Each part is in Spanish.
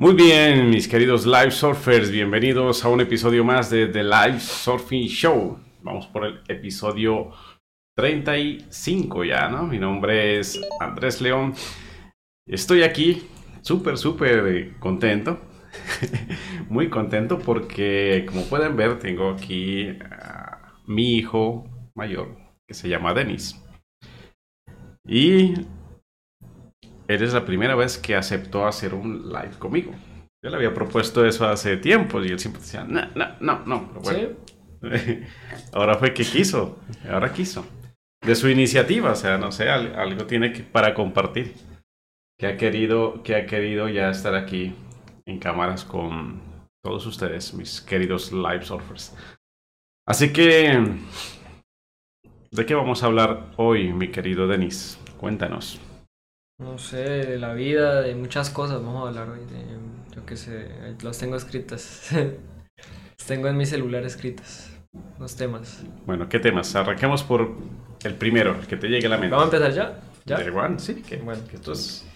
Muy bien, mis queridos live surfers, bienvenidos a un episodio más de The Live Surfing Show. Vamos por el episodio 35 ya, ¿no? Mi nombre es Andrés León. Estoy aquí súper, súper contento. Muy contento porque, como pueden ver, tengo aquí a mi hijo mayor que se llama Denis. Y eres la primera vez que aceptó hacer un live conmigo. Yo le había propuesto eso hace tiempo y él siempre decía, no, no, no, no. Pero bueno, ahora fue que quiso, ahora quiso. De su iniciativa, o sea, no sé, algo tiene que, para compartir. Que ha querido, que ha querido ya estar aquí en cámaras con todos ustedes, mis queridos live surfers. Así que, ¿de qué vamos a hablar hoy, mi querido Denis? Cuéntanos. No sé, de la vida, de muchas cosas vamos a hablar hoy. De, yo qué sé, los tengo escritas. los tengo en mi celular escritas. Los temas. Bueno, ¿qué temas? Arranquemos por el primero, el que te llegue a la mente. ¿Vamos a empezar ya? ¿Ya? The One, sí. Que, bueno. Que esto es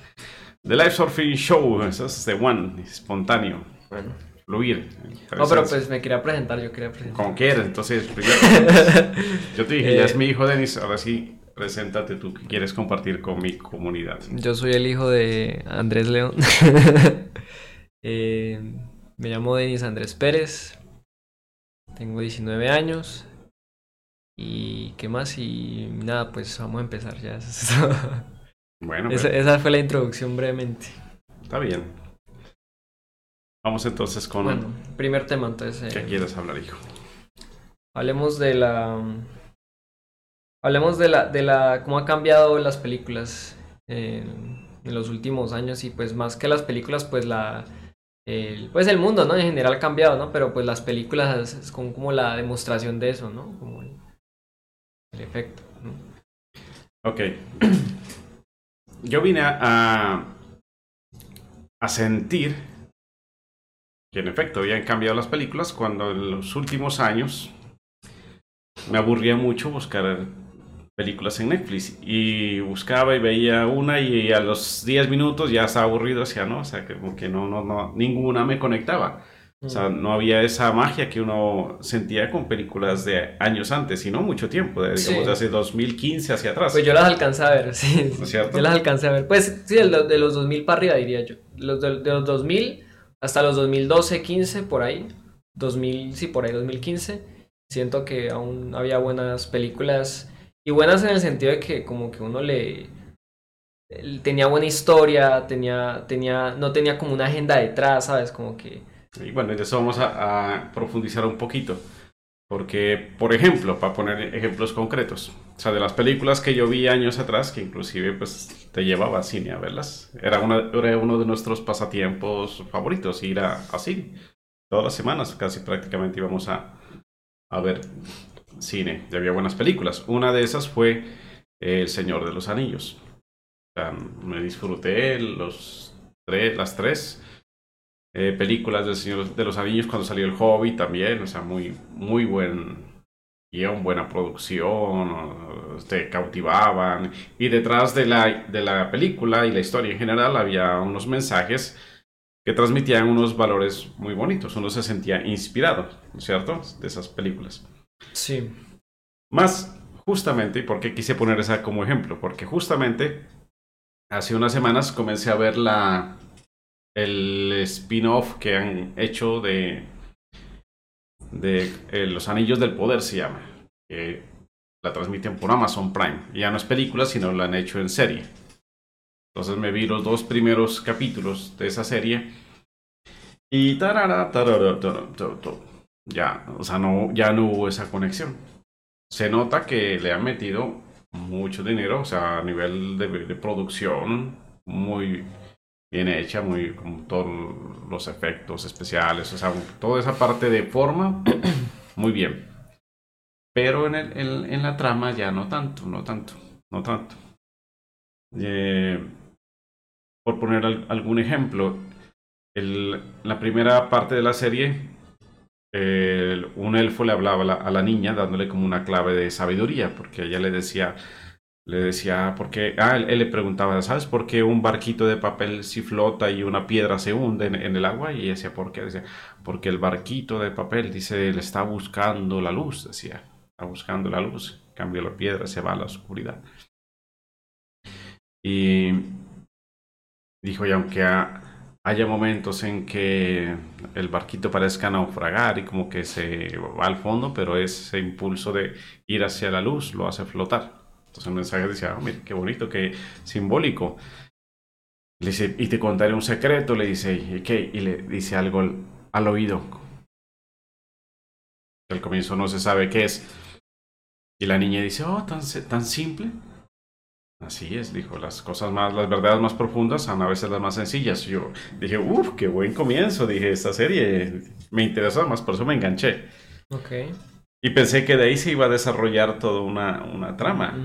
The Live Surfing Show. Eso es The One, espontáneo. Bueno. Fluir. No, pero pues me quería presentar, yo quería presentar. Como quieras, entonces primero. yo te dije, ya es mi hijo Denis, ahora sí Preséntate tú, ¿qué quieres compartir con mi comunidad? Yo soy el hijo de Andrés León. Eh, me llamo Denis Andrés Pérez. Tengo 19 años. ¿Y qué más? Y nada, pues vamos a empezar ya. bueno, esa, esa, fue la introducción brevemente. Está bien. Vamos entonces con... Bueno, primer tema entonces. ¿Qué eh, quieres hablar, hijo? Hablemos de la Hablemos de la, de la cómo ha cambiado las películas en, los últimos años y pues más que las películas, pues la el, pues el mundo, ¿no? En general ha cambiado, ¿no? Pero pues las películas es, como, la demostración de eso, ¿no? Como el, efecto, ¿no? Ok. Yo vine a, a sentir que en efecto habían cambiado las películas cuando en los últimos años me aburría mucho buscar películas en Netflix y buscaba y veía una y a los 10 minutos ya estaba aburrido, o ¿no? O sea, que, que no, no, no, ninguna me conectaba. O sea, mm. no había esa magia que uno sentía con películas de años antes, sino mucho tiempo, de, digamos, de hace 2015 hacia atrás. Pues yo las alcancé a ver, sí. ¿No es cierto? Yo las alcancé a ver. Pues sí, de, de los 2000 para arriba, diría yo. Los de, de, los 2000 hasta los 2012, 15, por ahí. 2000, sí, por ahí, 2015. Siento que aún había buenas películas y buenas en el sentido de que como que uno le tenía buena historia, tenía, tenía, no tenía como una agenda detrás, ¿sabes? Como que... Y bueno, de eso vamos a, profundizar un poquito. Porque, por ejemplo, para poner ejemplos concretos, o sea, de las películas que yo vi años atrás, que inclusive pues te llevaba a cine a verlas, era, una, era uno de nuestros pasatiempos favoritos, ir a, a cine. Todas las semanas casi prácticamente íbamos a, a ver cine, ya había buenas películas. Una de esas fue El Señor de los Anillos. me disfruté los tres, las tres eh, películas del Señor de los Anillos cuando salió El Hobby también, o sea, muy, muy buen guion, buena producción, te cautivaban. Y detrás de la, de la película y la historia en general había unos mensajes que transmitían unos valores muy bonitos. Uno se sentía inspirado, ¿cierto? De esas películas. Sí. Más justamente, ¿y por qué quise poner esa como ejemplo? Porque justamente hace unas semanas comencé a ver la el spin-off que han hecho de de eh, Los Anillos del Poder se llama, que la transmiten por Amazon Prime. Ya no es película, sino la han hecho en serie. Entonces me vi los dos primeros capítulos de esa serie y tarara, tarara, ya, o sea, no, ya no hubo esa conexión. Se nota que le han metido mucho dinero, o sea, a nivel de, producción muy bien hecha, muy con todos los efectos especiales, o sea, toda esa parte de forma, muy bien. Pero en, el, en, la trama ya no tanto, no tanto, no tanto. Eh, por poner algún ejemplo, el, la primera parte de la serie un elfo le hablaba a la, niña dándole como una clave de sabiduría, porque ella le decía, le decía, porque, ah, él, le preguntaba, ¿sabes por qué un barquito de papel si flota y una piedra se hunde en, el agua? Y decía, ¿por qué? Decía, porque el barquito de papel, dice, él está buscando la luz, decía, está buscando la luz, cambia la piedra, se va a la oscuridad. Y dijo, y aunque haya momentos en que el barquito parezca naufragar y como que se va al fondo, pero ese impulso de ir hacia la luz lo hace flotar. Entonces el mensaje decía, oh, mira, qué bonito, qué simbólico. Le dice, y te contaré un secreto, le dice, ¿y qué? Y le dice algo al, oído. Al comienzo no se sabe qué es. Y la niña dice, oh, tan, tan simple. Así es, dijo, las cosas más, las verdades más profundas son a veces las más sencillas. Yo dije, uff, qué buen comienzo, dije, esta serie me interesa más, por eso me enganché. Ok. Y pensé que de ahí se iba a desarrollar toda una, una trama.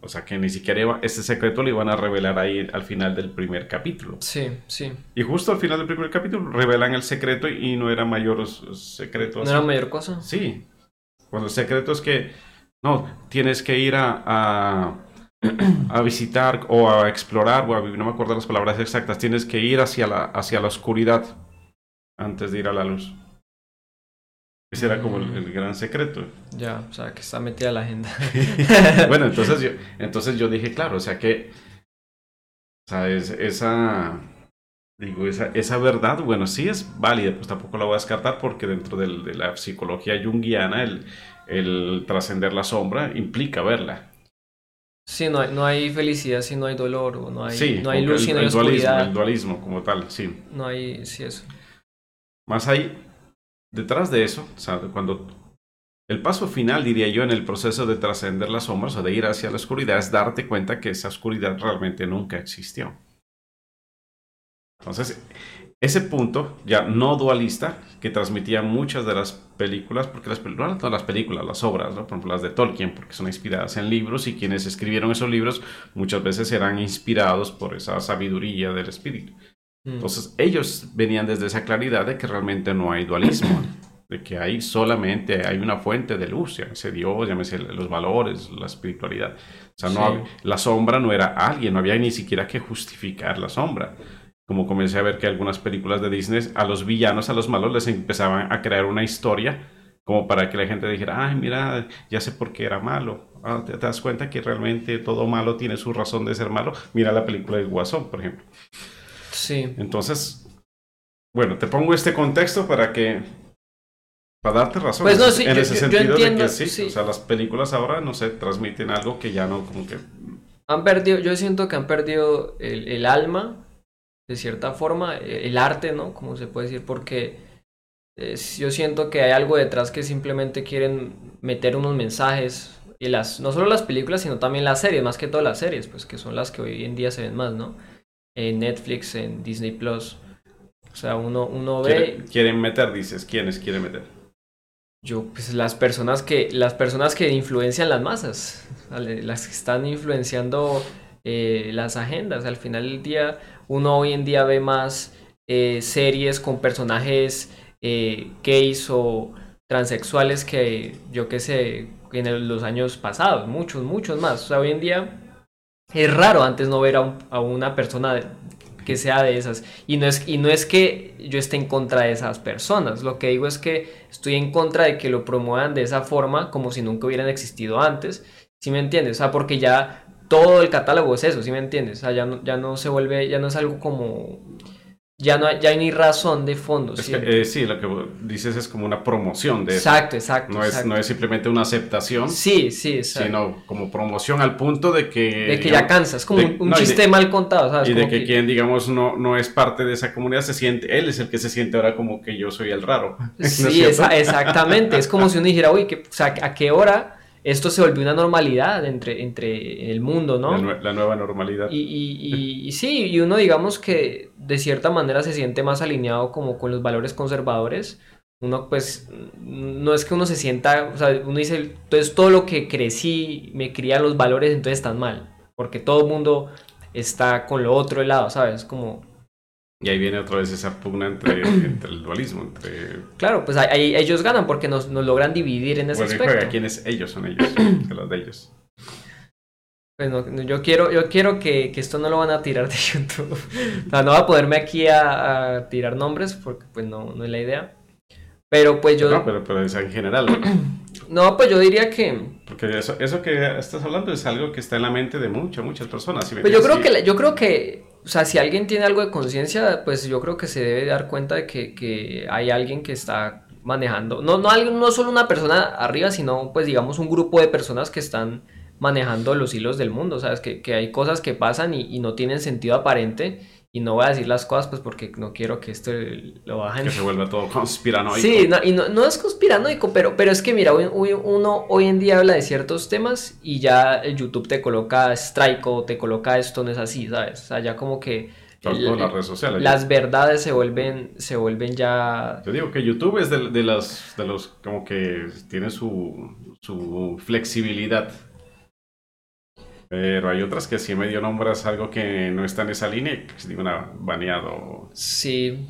O sea, que ni siquiera iba, ese secreto lo iban a revelar ahí al final del primer capítulo. Sí, sí. Y justo al final del primer capítulo revelan el secreto y no era mayor secreto. ¿No era mayor cosa? Sí. Cuando el secreto es que, no, tienes que ir a, a, visitar o a explorar, o no me acuerdo las palabras exactas, tienes que ir hacia la, hacia la oscuridad antes de ir a la luz. Ese era como el, gran secreto. Ya, o sea, que está metida la agenda. bueno, entonces yo, entonces yo dije, claro, o sea que, o sea, esa, digo, esa, esa verdad, bueno, sí es válida, pues tampoco la voy a descartar porque dentro de la psicología junguiana el, el trascender la sombra implica verla. Sí, no hay, no hay felicidad si no hay dolor, o no hay, no hay luz si no hay oscuridad. Dualismo, el dualismo como tal, sí. No hay, sí, eso. Más hay detrás de eso, cuando el paso final, diría yo, en el proceso de trascender las sombras o de ir hacia la oscuridad es darte cuenta que esa oscuridad realmente nunca existió. Entonces, ese punto ya no dualista que transmitía muchas de las películas, porque las películas, no todas las películas, las obras, por ejemplo las de Tolkien, porque son inspiradas en libros y quienes escribieron esos libros muchas veces eran inspirados por esa sabiduría del espíritu. Mm. Entonces ellos venían desde esa claridad de que realmente no hay dualismo, de que hay solamente hay una fuente de luz, llámese Dios, llámese los valores, la espiritualidad. O sea, no, la sombra no era alguien, no había ni siquiera que justificar la sombra. Como comencé a ver que algunas películas de Disney, a los villanos, a los malos, les empezaban a crear una historia como para que la gente dijera, ay, mira, ya sé por qué era malo. Ah, ¿te, das cuenta que realmente todo malo tiene su razón de ser malo? Mira la película de Guasón, por ejemplo. Sí. Entonces, bueno, te pongo este contexto para que para darte razón pues no, sí, en ese sentido de que sí, o sea, las películas ahora no sé, transmiten algo que ya no como que han perdido, yo siento que han perdido el, el alma de cierta forma, el arte, ¿no? Como se puede decir, porque eh, yo siento que hay algo detrás que simplemente quieren meter unos mensajes y las no solo las películas, sino también las series, más que todas las series, pues que son las que hoy en día se ven más, ¿no? en Netflix, en Disney Plus. O sea, uno, uno ve. Quieren meter, dices. ¿Quiénes quieren meter? Yo, pues las personas que, las personas que influencian las masas, las que están influenciando eh, las agendas. Al final del día, uno hoy en día ve más eh, series con personajes eh, gays o transexuales que yo qué sé, en los años pasados, muchos, muchos más. O sea, hoy en día es raro antes no ver a, una persona que sea de esas. Y no, es, y no es que yo esté en contra de esas personas. Lo que digo es que estoy en contra de que lo promuevan de esa forma como si nunca hubieran existido antes. ¿Sí me entiendes? O sea, porque ya todo el catálogo es eso, ¿sí me entiendes? O sea, ya ya no se vuelve, ya no es algo como ya no hay, ya ni razón de fondo. Eh, sí, lo que dices es como una promoción de exacto, Exacto, no Es, no es simplemente una aceptación. Sí, sí, exacto. Sino como promoción al punto de que... De que ya cansas, como un, chiste mal contado, ¿sabes? Y de que, quien, digamos, no, no es parte de esa comunidad se siente, él es el que se siente ahora como que yo soy el raro. Sí, exactamente. es como si uno dijera, uy, que, o sea, ¿a qué hora esto se volvió una normalidad entre, entre el mundo, ¿no? La, nueva normalidad. Y, y, y, sí, y uno digamos que de cierta manera se siente más alineado como con los valores conservadores. Uno pues no es que uno se sienta, o sea, uno dice, entonces todo lo que crecí, me cría los valores, entonces están mal. Porque todo el mundo está con lo otro lado, ¿sabes? Como y ahí viene otra vez esa pugna entre, el dualismo, entre... Claro, pues ahí ellos ganan porque nos, nos logran dividir en ese aspecto. ¿Quiénes ellos son ellos? los de ellos. Pues yo quiero, yo quiero que, esto no lo van a tirar de YouTube. o sea, no va a poderme aquí a, tirar nombres porque pues no, no es la idea. Pero pues yo... No, pero, pero es en general. no, pues yo diría que... Porque eso, eso que estás hablando es algo que está en la mente de muchas, muchas personas. pues yo creo, que, yo creo que, o sea, si alguien tiene algo de conciencia, pues yo creo que se debe dar cuenta de que, que hay alguien que está manejando, no, no, no solo una persona arriba, sino pues digamos un grupo de personas que están manejando los hilos del mundo, ¿sabes? Que, que hay cosas que pasan y, no tienen sentido aparente y no voy a decir las cosas pues porque no quiero que esto lo bajen. Que se vuelva todo conspiranoico. Sí, no, y no, no, es conspiranoico, pero, pero es que mira, uno hoy en día habla de ciertos temas y ya el YouTube te coloca strike o te coloca esto, no es así, ¿sabes? O sea, ya como que... las redes sociales. Las verdades se vuelven, se vuelven ya... Te digo que YouTube es de, de, las, de los, como que tiene su, su flexibilidad pero hay otras que sí medio nombras algo que no está en esa línea que se digo baneado. Sí.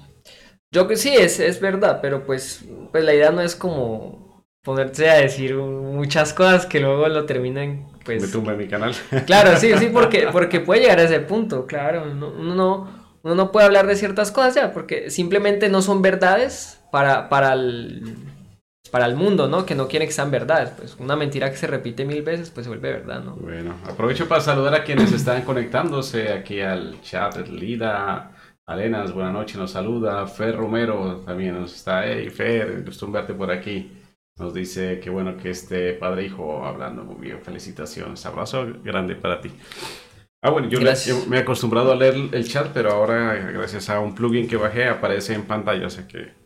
Yo que sí, es, es verdad, pero pues, pues la idea no es como ponerse a decir muchas cosas que luego lo terminan pues... Me tumba mi canal. Claro, sí, sí, porque, porque puede llegar a ese punto, claro. Uno, no, uno no puede hablar de ciertas cosas ya, porque simplemente no son verdades para, para el para el mundo, ¿no? Que no quiere que sean verdades. Pues una mentira que se repite mil veces, pues se vuelve verdad, ¿no? Bueno, aprovecho para saludar a quienes están conectándose aquí al chat. Lida, Alenas, buenas noches, nos saluda. Fer Romero también nos está. Hey, Fer, gusto verte por aquí. Nos dice que bueno que este padre hijo hablando muy bien. Felicitaciones. Abrazo grande para ti. Ah, bueno, yo, me he acostumbrado a leer el chat, pero ahora, gracias a un plugin que bajé, aparece en pantalla, o sea que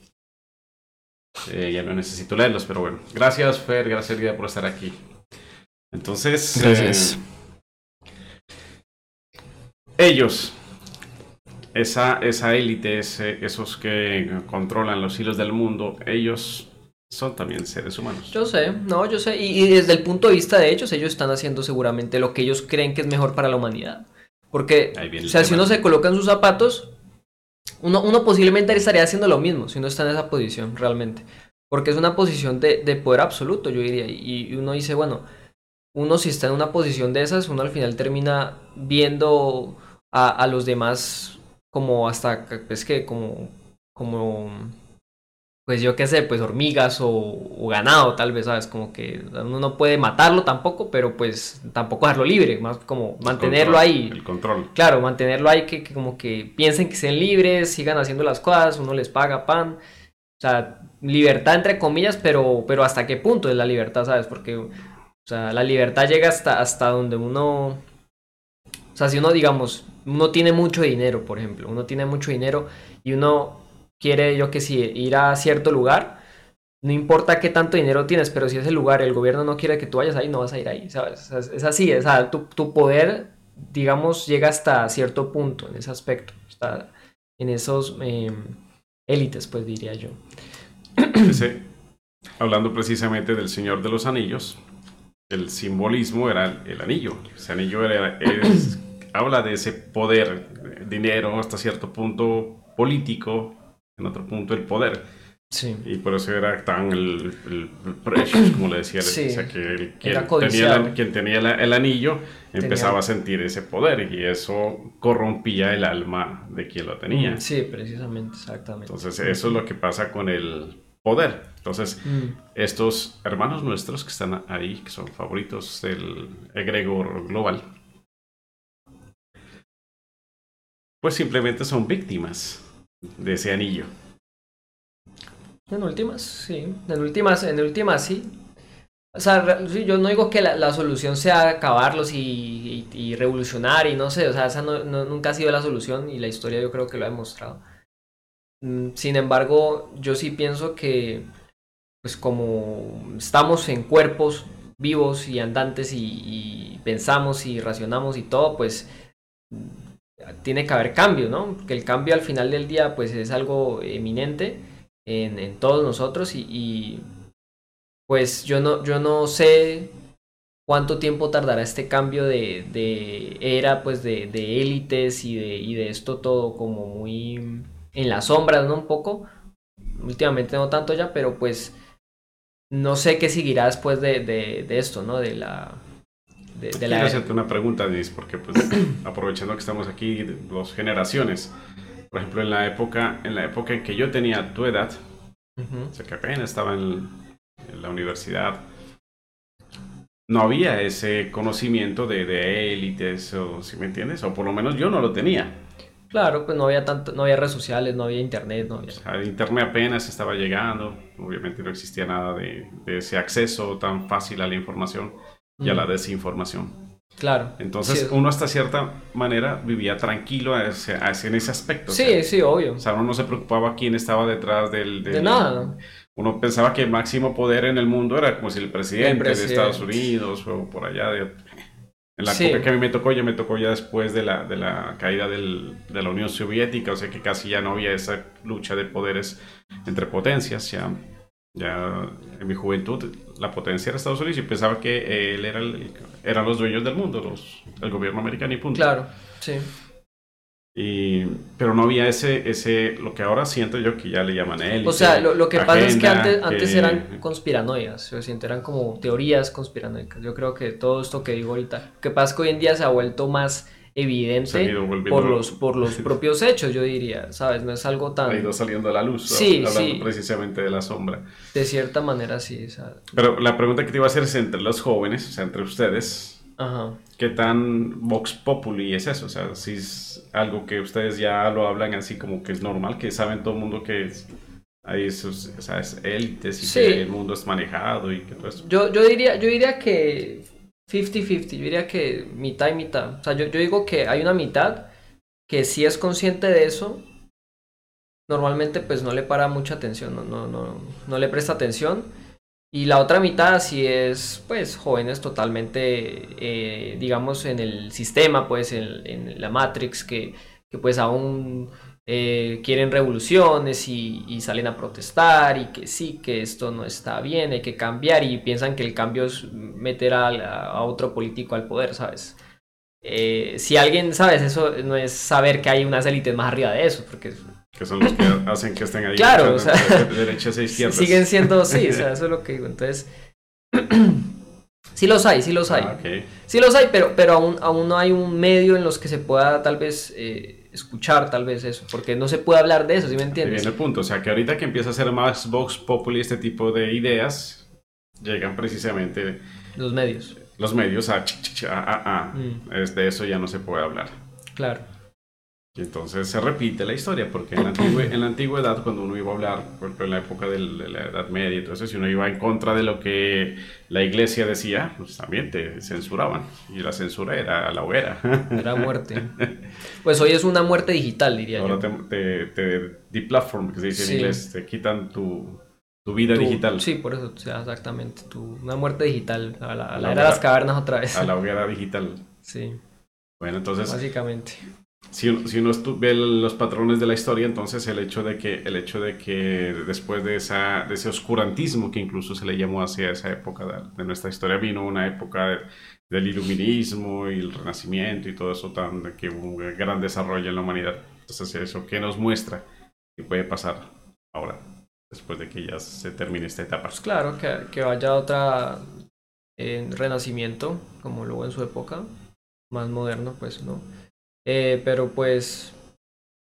eh, ya no necesito leerlos, pero bueno. Gracias, Fer. Gracias, Lida, por estar aquí. Entonces. Gracias. Eh, ellos, esa, esa élite, esos que controlan los hilos del mundo, ellos son también seres humanos. Yo sé, no, yo sé. Y, y, desde el punto de vista de ellos, ellos están haciendo seguramente lo que ellos creen que es mejor para la humanidad. Porque, o sea, si uno se coloca en sus zapatos, uno, posiblemente estaría haciendo lo mismo si uno está en esa posición realmente. Porque es una posición de, poder absoluto, yo diría. Y, uno dice, bueno, uno si está en una posición de esas, uno al final termina viendo a, los demás como hasta, es que como, como pues yo qué sé, pues hormigas o, ganado tal vez, ¿sabes? Como que uno no puede matarlo tampoco, pero pues tampoco dejarlo libre, más como mantenerlo ahí. El control. Claro, mantenerlo ahí, que, como que piensen que sean libres, sigan haciendo las cosas, uno les paga pan. O sea, libertad entre comillas, pero, pero hasta qué punto es la libertad, ¿sabes? Porque, o sea, la libertad llega hasta, hasta donde uno... O sea, si uno, digamos, uno tiene mucho dinero, por ejemplo, uno tiene mucho dinero y uno quiere, yo que sí, ir a cierto lugar, no importa qué tanto dinero tienes, pero si ese lugar el gobierno no quiere que tú vayas ahí, no vas a ir ahí, ¿sabes? Es, así, es, tu, tu, poder, digamos, llega hasta cierto punto en ese aspecto, en esos em, élites, pues diría yo. hablando precisamente del Señor de los Anillos, el simbolismo era el anillo. Ese anillo era, habla de ese poder, dinero hasta cierto punto político, en otro punto el poder. Sí. Y por eso era tan el, el precious, como le decía. Sí. O sea, que quien, tenía, quien tenía el anillo empezaba a sentir ese poder y eso corrompía el alma de quien lo tenía. Sí, precisamente, exactamente. Entonces, eso es lo que pasa con el poder. Entonces, mm. estos hermanos nuestros que están ahí, que son favoritos del egregor global, pues simplemente son víctimas de ese anillo. En últimas, sí. En últimas, en últimas sí. O sea, yo no digo que la, solución sea acabarlos y, revolucionar y no sé, o sea, esa nunca ha sido la solución y la historia yo creo que lo ha demostrado. Mm, sin embargo, yo sí pienso que, pues como estamos en cuerpos vivos y andantes y, y pensamos y racionamos y todo, pues tiene que haber cambio, ¿no? Que el cambio al final del día pues es algo eminente en, todos nosotros y, pues yo no, yo no sé cuánto tiempo tardará este cambio de, de era pues de, élites y de, y de esto todo como muy en las sombras, ¿no? Un poco. Últimamente no tanto ya, pero pues no sé qué seguirá después de, de, de esto, ¿no? De la de, Quiero hacerte una pregunta, Denise, porque pues aprovechando que estamos aquí, dos generaciones. Por ejemplo, en la época en, la época en que yo tenía tu edad, o sea, que apenas estaba en, la universidad, no había ese conocimiento de, de élites, o si me entiendes, o por lo menos yo no lo tenía. Claro, pues no había tanto, no había redes sociales, no había internet, no había... O sea, internet apenas estaba llegando, obviamente no existía nada de, ese acceso tan fácil a la información y a la desinformación. Claro. Entonces uno hasta cierta manera vivía tranquilo en ese aspecto. Sí, sí, obvio. O sea, uno no se preocupaba quién estaba detrás del... de nada. Uno pensaba que el máximo poder en el mundo era como si el presidente, de Estados Unidos o por allá de en la época que a mí me tocó, ya me tocó ya después de la, de la caída del, de la Unión Soviética, o sea que casi ya no había esa lucha de poderes entre potencias. Ya, ya en mi juventud la potencia era Estados Unidos y pensaba que él era el, eran los dueños del mundo, los, el gobierno americano y punto. Claro, sí. Y, pero no había ese, ese, lo que ahora siento yo que ya le llaman él. O sea, lo, que pasa es que antes, antes eran conspiranoias, yo siento, eran como teorías conspiranoicas. Yo creo que todo esto que digo ahorita, lo que pasa es que hoy en día se ha vuelto más evidente por los, por los propios hechos, yo diría, ¿sabes? No es algo tan... Ha ido saliendo a la luz, sí, hablando precisamente de la sombra. De cierta manera, sí. Pero la pregunta que te iba a hacer es entre los jóvenes, o sea, entre ustedes, Ajá. ¿qué tan Vox Populi es eso? O sea, si es algo que ustedes ya lo hablan así como que es normal, que saben todo el mundo que es, hay esos, o sea, es élites y que el mundo es manejado y que todo eso. Yo, yo, diría, yo diría que 50-50, yo diría que mitad y mitad. O sea, yo, yo digo que hay una mitad que sí es consciente de eso, normalmente pues no le para mucha atención, no, no, no, no le presta atención. Y la otra mitad sí es, pues, jóvenes totalmente, eh, digamos, en el sistema, pues, en, en la Matrix, que, que pues aún eh, quieren revoluciones y, salen a protestar y que sí, que esto no está bien, hay que cambiar y piensan que el cambio es meter a, otro político al poder, ¿sabes? Eh, si alguien, ¿sabes? Eso no es saber que hay unas élites más arriba de eso, porque... Que son los que hacen que estén ahí. Claro, o sea, de derechas e izquierdas. Siguen siendo, sí, o sea, eso es lo que digo. Entonces, sí los hay, sí los hay. Ah, sí los hay, pero, pero aún, aún no hay un medio en los que se pueda tal vez... Eh, escuchar tal vez eso, porque no se puede hablar de eso, ¿sí me entiendes? Viene el punto, o sea que ahorita que empieza a ser más Vox Populi este tipo de ideas, llegan precisamente... Los medios. Los medios a... a, mm. es de eso ya no se puede hablar. Claro. Y entonces se repite la historia, porque en la, en la antigüedad, cuando uno iba a hablar, en la época de la Edad Media, entonces si uno iba en contra de lo que la iglesia decía, pues también te censuraban. Y la censura era la hoguera. Era muerte. Pues hoy es una muerte digital, diría yo. Ahora te, te, platform que se dice en inglés, te quitan tu, tu vida digital. Sí, por eso, exactamente. Tu, una muerte digital, a la, a la era de las cavernas otra vez. A la hoguera digital. Sí. Bueno, entonces. Básicamente si uno, si uno ve los patrones de la historia, entonces el hecho de que, el hecho de que después de, esa, de ese oscurantismo que incluso se le llamó hacia esa época de, nuestra historia, vino una época del iluminismo y el renacimiento y todo eso, tan, que hubo un gran desarrollo en la humanidad. Entonces, eso que nos muestra que puede pasar ahora, después de que ya se termine esta etapa. Pues claro, que, que vaya otra eh, renacimiento, como luego en su época, más moderno, pues, ¿no? Eh, pero pues,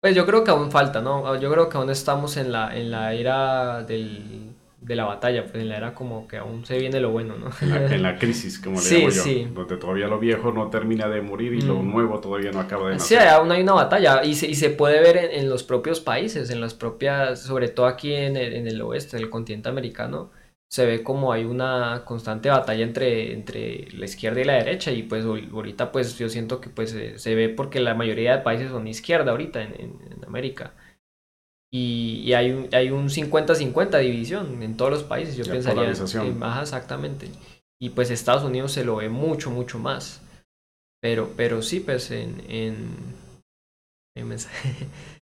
pues yo creo que aún falta, ¿no? Yo creo que aún estamos en la, en la era del, de la batalla, pues en la era como que aún se viene lo bueno, ¿no? En la, crisis, como le digo yo, sí. donde todavía lo viejo no termina de morir y lo mm. nuevo todavía no acaba de nacer. Sí, aún hay una batalla y se, y se puede ver en, los propios países, en las propias, sobre todo aquí en el, en el oeste, en el continente americano, se ve como hay una constante batalla entre, entre la izquierda y la derecha y pues ahorita pues yo siento que pues se, ve porque la mayoría de países son izquierda ahorita en, en, América. Y, hay un, hay un 50-50 división en todos los países yo pensaría. en, más exactamente. Y pues Estados Unidos se lo ve mucho mucho más. Pero pero sí pues en, en,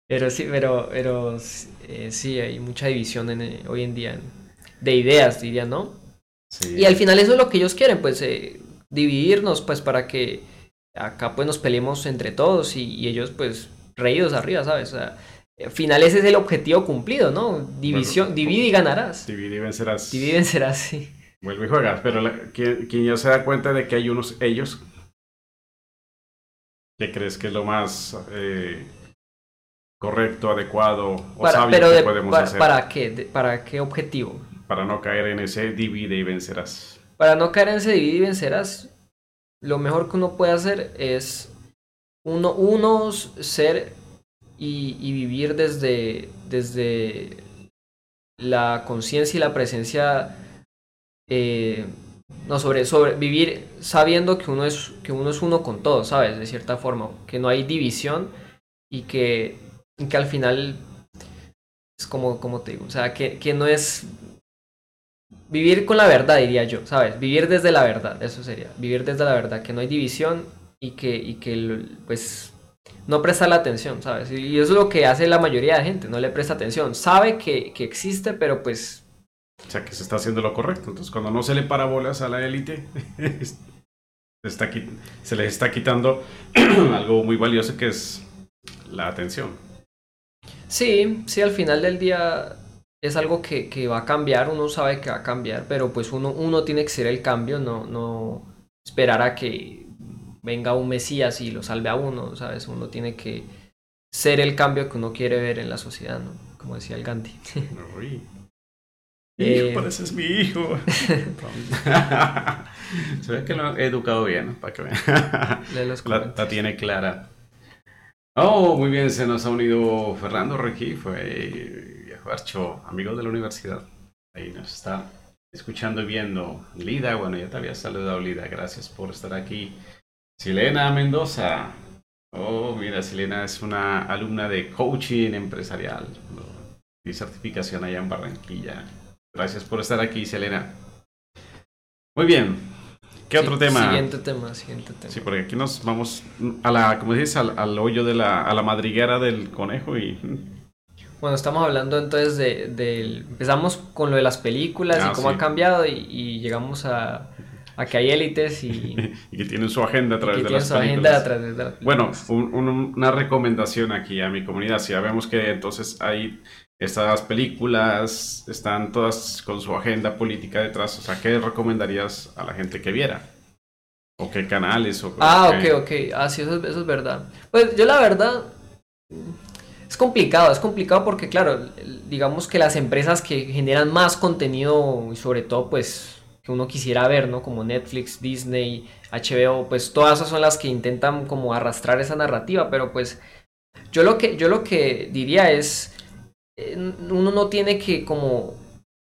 pero sí pero pero eh, sí hay mucha división en, hoy en día de ideas, diría, ¿no? Y al final eso es lo que ellos quieren, pues eh, dividirnos, pues para que acá pues nos peleemos entre todos y, ellos pues reídos arriba, ¿sabes? O sea, al final ese es el objetivo cumplido, ¿no? División, divide y ganarás. Divide y vencerás. Divide y vencerás, sí. Vuelve y juega, pero quien, ya se da cuenta de que hay unos ellos, ¿qué crees que es lo más eh, correcto, adecuado o sabio que podemos hacer? ¿Para qué? ¿Para qué objetivo? Para no caer en ese divide y vencerás. Para no caer en ese divide y vencerás, lo mejor que uno puede hacer es uno, ser y, vivir desde, desde la conciencia y la presencia, eh, no, sobre, sobre vivir sabiendo que uno, es, que uno es uno con todo, ¿sabes? De cierta forma, que no hay división y que, que al final es como, como te digo, o sea, que, que no es vivir con la verdad, diría yo, ¿sabes? Vivir desde la verdad, eso sería, vivir desde la verdad, que no hay división y que, y que pues no presta la atención, ¿sabes? Y eso es lo que hace la mayoría de gente, no le presta atención. Sabe que, existe, pero pues... O sea, que se está haciendo lo correcto. Entonces, cuando no se le para bolas a la élite, se les está quitando algo muy valioso que es la atención. Sí, sí, al final del día es algo que, que, va a cambiar, uno sabe que va a cambiar, pero pues uno, uno tiene que ser el cambio, no, no esperar a que venga un Mesías y lo salve a uno, ¿sabes? Uno tiene que ser el cambio que uno quiere ver en la sociedad, ¿no? Como decía el Gandhi. Uy. Eh, hijo, pareces mi hijo. Se ve que lo he educado bien, ¿no? Para que vean. la, la, tiene clara. Oh, muy bien, se nos ha unido Fernando Requi, fue Archo, amigo de la universidad. Ahí nos está escuchando y viendo. Lida, bueno, ya te había saludado, Lida. Gracias por estar aquí. Silena Mendoza. Oh, mira, Silena es una alumna de coaching empresarial y certificación allá en Barranquilla. Gracias por estar aquí, Selena. Muy bien. ¿Qué otro tema? Siguiente tema, siguiente tema. Sí, porque aquí nos vamos a la, como dices, al, hoyo de la, a la madriguera del conejo y... Bueno, estamos hablando entonces de, empezamos con lo de las películas y ah, cómo ha cambiado y llegamos a, a que hay élites y, y que tienen su agenda a través de las películas. Bueno, una recomendación aquí a mi comunidad. Si ya vemos que entonces hay estas películas, están todas con su agenda política detrás, o sea, ¿qué recomendarías a la gente que viera? ¿O qué canales? O ah, ok, ok. Ah, sí, eso, eso es verdad. Pues yo la verdad... Es complicado, es complicado porque, claro, digamos que las empresas que generan más contenido y sobre todo, pues, que uno quisiera ver, ¿no? Como Netflix, Disney, HBO, pues todas esas son las que intentan como arrastrar esa narrativa, pero pues yo lo que, yo lo que diría es, eh, uno no tiene que como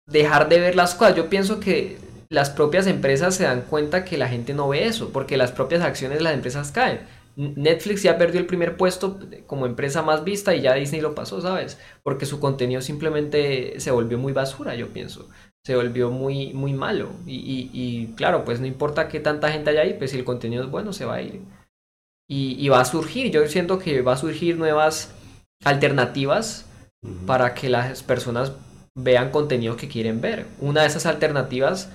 dejar de ver las cosas, yo pienso que las propias empresas se dan cuenta que la gente no ve eso, porque las propias acciones de las empresas caen. Netflix ya perdió el primer puesto como empresa más vista y ya Disney lo pasó, ¿sabes? Porque su contenido simplemente se volvió muy basura, yo pienso se volvió muy, muy malo. Y, y, claro, pues no importa qué tanta gente haya ahí, pues si el contenido es bueno, se va a ir. Y, y va a surgir, yo siento que va a surgir nuevas alternativas para que las personas vean contenido que quieren ver. Una de esas alternativas,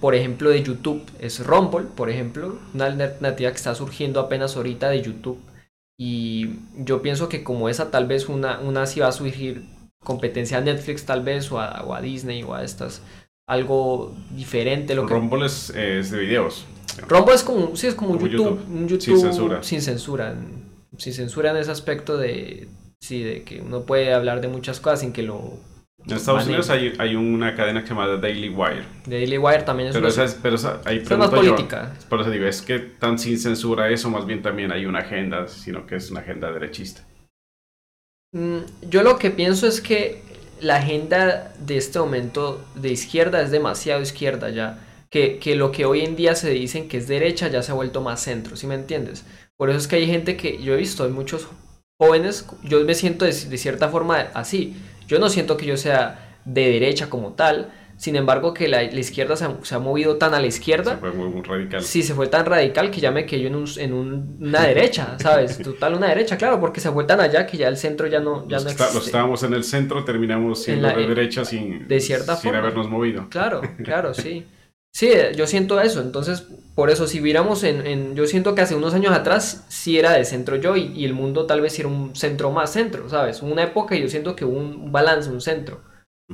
por ejemplo, de YouTube es Rumble, por ejemplo, una alternativa que está surgiendo apenas ahorita de YouTube. Y yo pienso que como esa tal vez una, una sí va a surgir competencia a Netflix tal vez o a, Disney o a estas algo diferente lo que Rumble es, es de videos Rumble es como sí es como, YouTube, un YouTube sin censura sin censura sin censura en ese aspecto de sí de que uno puede hablar de muchas cosas sin que lo en Estados Unidos hay, hay, una cadena llamada Daily Wire. Daily Wire también es pero esa es, pero esa, es más política. por eso digo, es que tan sin censura eso, más bien también hay una agenda, sino que es una agenda derechista. Mm, yo lo que pienso es que la agenda de este momento de izquierda es demasiado izquierda ya. Que, que, lo que hoy en día se dicen que es derecha ya se ha vuelto más centro, ¿sí me entiendes? Por eso es que hay gente que yo he visto, hay muchos jóvenes, yo me siento de cierta forma así. Yo no siento que yo sea de derecha como tal, sin embargo, que la, izquierda se ha, movido tan a la izquierda. Se fue muy, radical. Sí, se fue tan radical que ya me quedé en, un, en una derecha, ¿sabes? Total, una derecha, claro, porque se fue tan allá que ya el centro ya no, ya no Los estábamos en el centro, terminamos siendo de derecha sin, de cierta sin habernos movido. Claro, claro, sí. Sí, yo siento eso. Entonces, por eso, si viéramos en, en, Yo siento que hace unos años atrás sí era de centro yo y, y el mundo tal vez era un centro más centro, ¿sabes? Una época yo siento que hubo un balance, un centro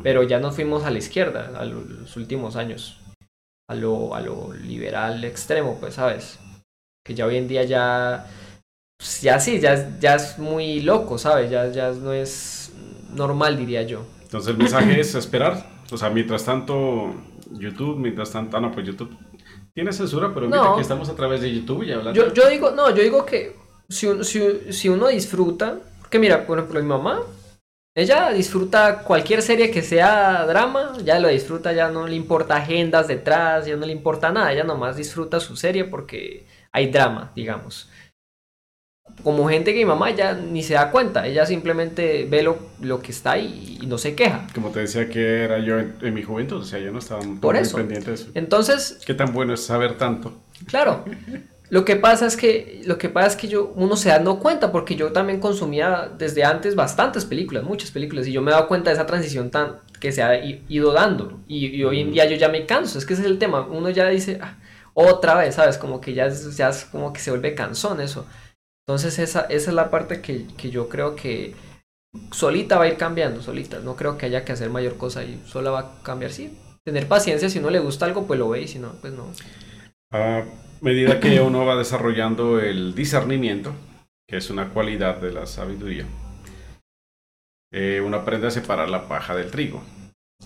pero ya nos fuimos a la izquierda a los últimos años. a lo, a lo liberal extremo, pues, ¿sabes? Que ya hoy en día ya, pues, ya sí, ya, ya es muy loco, ¿sabes? Ya, ya no es normal, diría yo. Entonces el mensaje es esperar, o sea, mientras tanto YouTube, mientras tanto, ah, no, pues YouTube tiene censura, pero mira que estamos a través de YouTube y hablando. Yo, yo digo, no, yo digo que si, si, si uno disfruta, porque mira, por ejemplo, mi mamá, ella disfruta cualquier serie que sea drama, ya lo disfruta, ya no le importa agendas detrás, ya no le importa nada, ella nomás disfruta su serie porque hay drama, digamos. Como gente que mi mamá ya ni se da cuenta, ella simplemente ve lo, lo que está ahí y no se queja. Como te decía que era yo en, mi juventud, o sea, yo no estaba Por eso. pendiente de eso. Entonces... ¿Qué tan bueno es saber tanto? Claro. Lo que pasa es que, lo que, pasa es que yo, uno se da cuenta, porque yo también consumía desde antes bastantes películas, muchas películas, y yo me he dado cuenta de esa transición tan que se ha ido dando. Y, hoy en día yo ya me canso, es que ese es el tema. Uno ya dice, ah, otra vez, ¿sabes? Como que ya, ya como que se vuelve cansón eso. Entonces esa, esa es la parte que, que yo creo que solita va a ir cambiando, solita. No creo que haya que hacer mayor cosa y sola va a cambiar, sí. Tener paciencia, si uno le gusta algo, pues lo ve y si no, pues no. Ah medida que uno va desarrollando el discernimiento, que es una cualidad de la sabiduría, eh, uno aprende a separar la paja del trigo.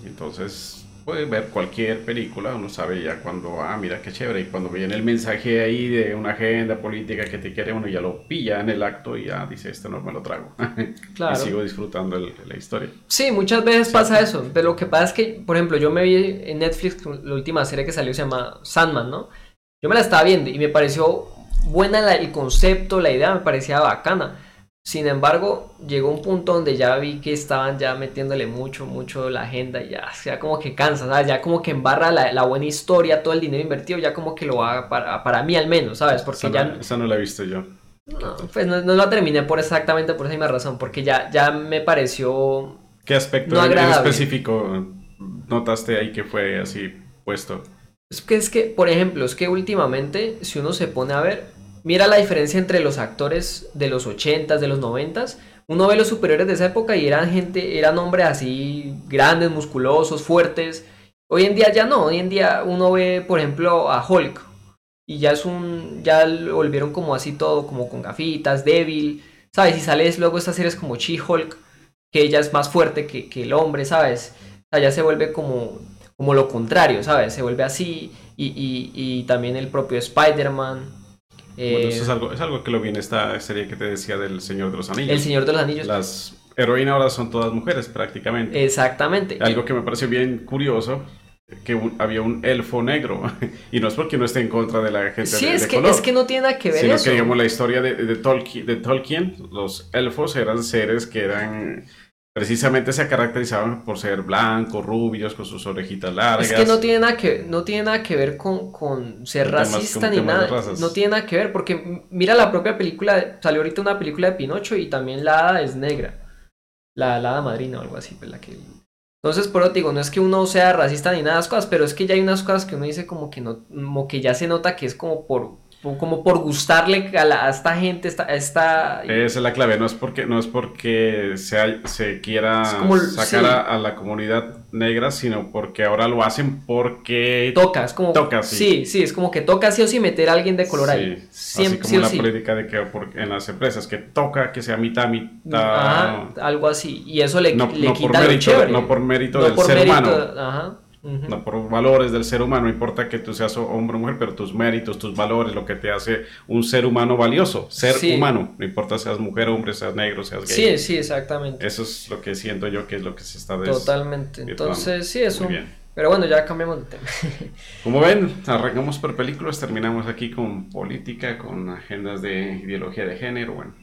Entonces puede ver cualquier película, uno sabe ya cuando, ah, mira qué chévere, y cuando viene el mensaje ahí de una agenda política que te quiere, uno ya lo pilla en el acto y ya dice, este no me lo trago. Claro. y sigo disfrutando la historia. Sí, muchas veces pasa eso, pero lo que pasa es que, por ejemplo, yo me vi en Netflix, la última serie que salió se llama Sandman, ¿no? Yo me la estaba viendo y me pareció buena el concepto, la idea me parecía bacana. Sin embargo, llegó un punto donde ya vi que estaban ya metiéndole mucho, mucho la agenda y ya, sea, como que cansa, ¿sabes? Ya como que embarra la, buena historia, todo el dinero invertido, ya como que lo haga para, para mí al menos, ¿sabes? Porque ya... No, esa no la he visto yo. No, pues no, no la terminé por exactamente por esa misma razón, porque ya, ya me pareció... ¿Qué aspecto en específico notaste ahí que fue así puesto? Es que es que, por ejemplo, es que últimamente, si uno se pone a ver, mira la diferencia entre los actores de los 80s, de los 90s. Uno ve los superiores de esa época y eran gente, eran hombres así grandes, musculosos, fuertes. Hoy en día ya no, hoy en día uno ve, por ejemplo, a Hulk y ya es un, ya lo volvieron como así todo, como con gafitas, débil, ¿sabes? Y sales luego estas series como She-Hulk, que ella es más fuerte que, que el hombre, ¿sabes? O se vuelve como como lo contrario, ¿sabes? Se vuelve así y, y, también el propio Spider-Man. Bueno, eso es algo, es algo que lo vi en esta serie que te decía del Señor de los Anillos. El Señor de los Anillos. Las heroínas ahora son todas mujeres prácticamente. Exactamente. Algo que me pareció bien curioso que había un elfo negro y no es porque no esté en contra de la gente sí, de, es que, es que no tiene nada que ver sino que digamos la historia de, de, Tolkien, de Tolkien los elfos eran seres que eran precisamente se caracterizaban por ser blancos, rubios, con sus orejitas largas. Es que no tiene nada que, no tiene nada que ver con, con ser racista ni nada. No tiene nada que ver, porque mira la propia película, salió ahorita una película de Pinocho y también la hada es negra. La, hada madrina o algo así, pues la que... Entonces, por eso digo, no es que uno sea racista ni nada de las cosas, pero es que ya hay unas cosas que uno dice como que no, como que ya se nota que es como por como por gustarle a, esta gente, esta, esta... Esa es la clave, no es porque, no es porque se, se quiera sacar a, la comunidad negra, sino porque ahora lo hacen porque... Toca, es como... Toca, sí. Sí, es como que toca sí o sí meter a alguien de color ahí. Siempre, así como la política de que en las empresas, que toca que sea mitad, mitad... algo así, y eso le, no, le quita por mérito, No por mérito del ser humano. Ajá no por valores del ser humano, no importa que tú seas hombre o mujer, pero tus méritos, tus valores, lo que te hace un ser humano valioso, ser humano, no importa seas mujer, hombre, seas negro, seas gay. Sí, sí, exactamente. Eso es lo que siento yo que es lo que se está Totalmente. Entonces, sí, eso. Pero bueno, ya cambiamos de tema. Como ven, arrancamos por películas, terminamos aquí con política, con agendas de ideología de género, bueno.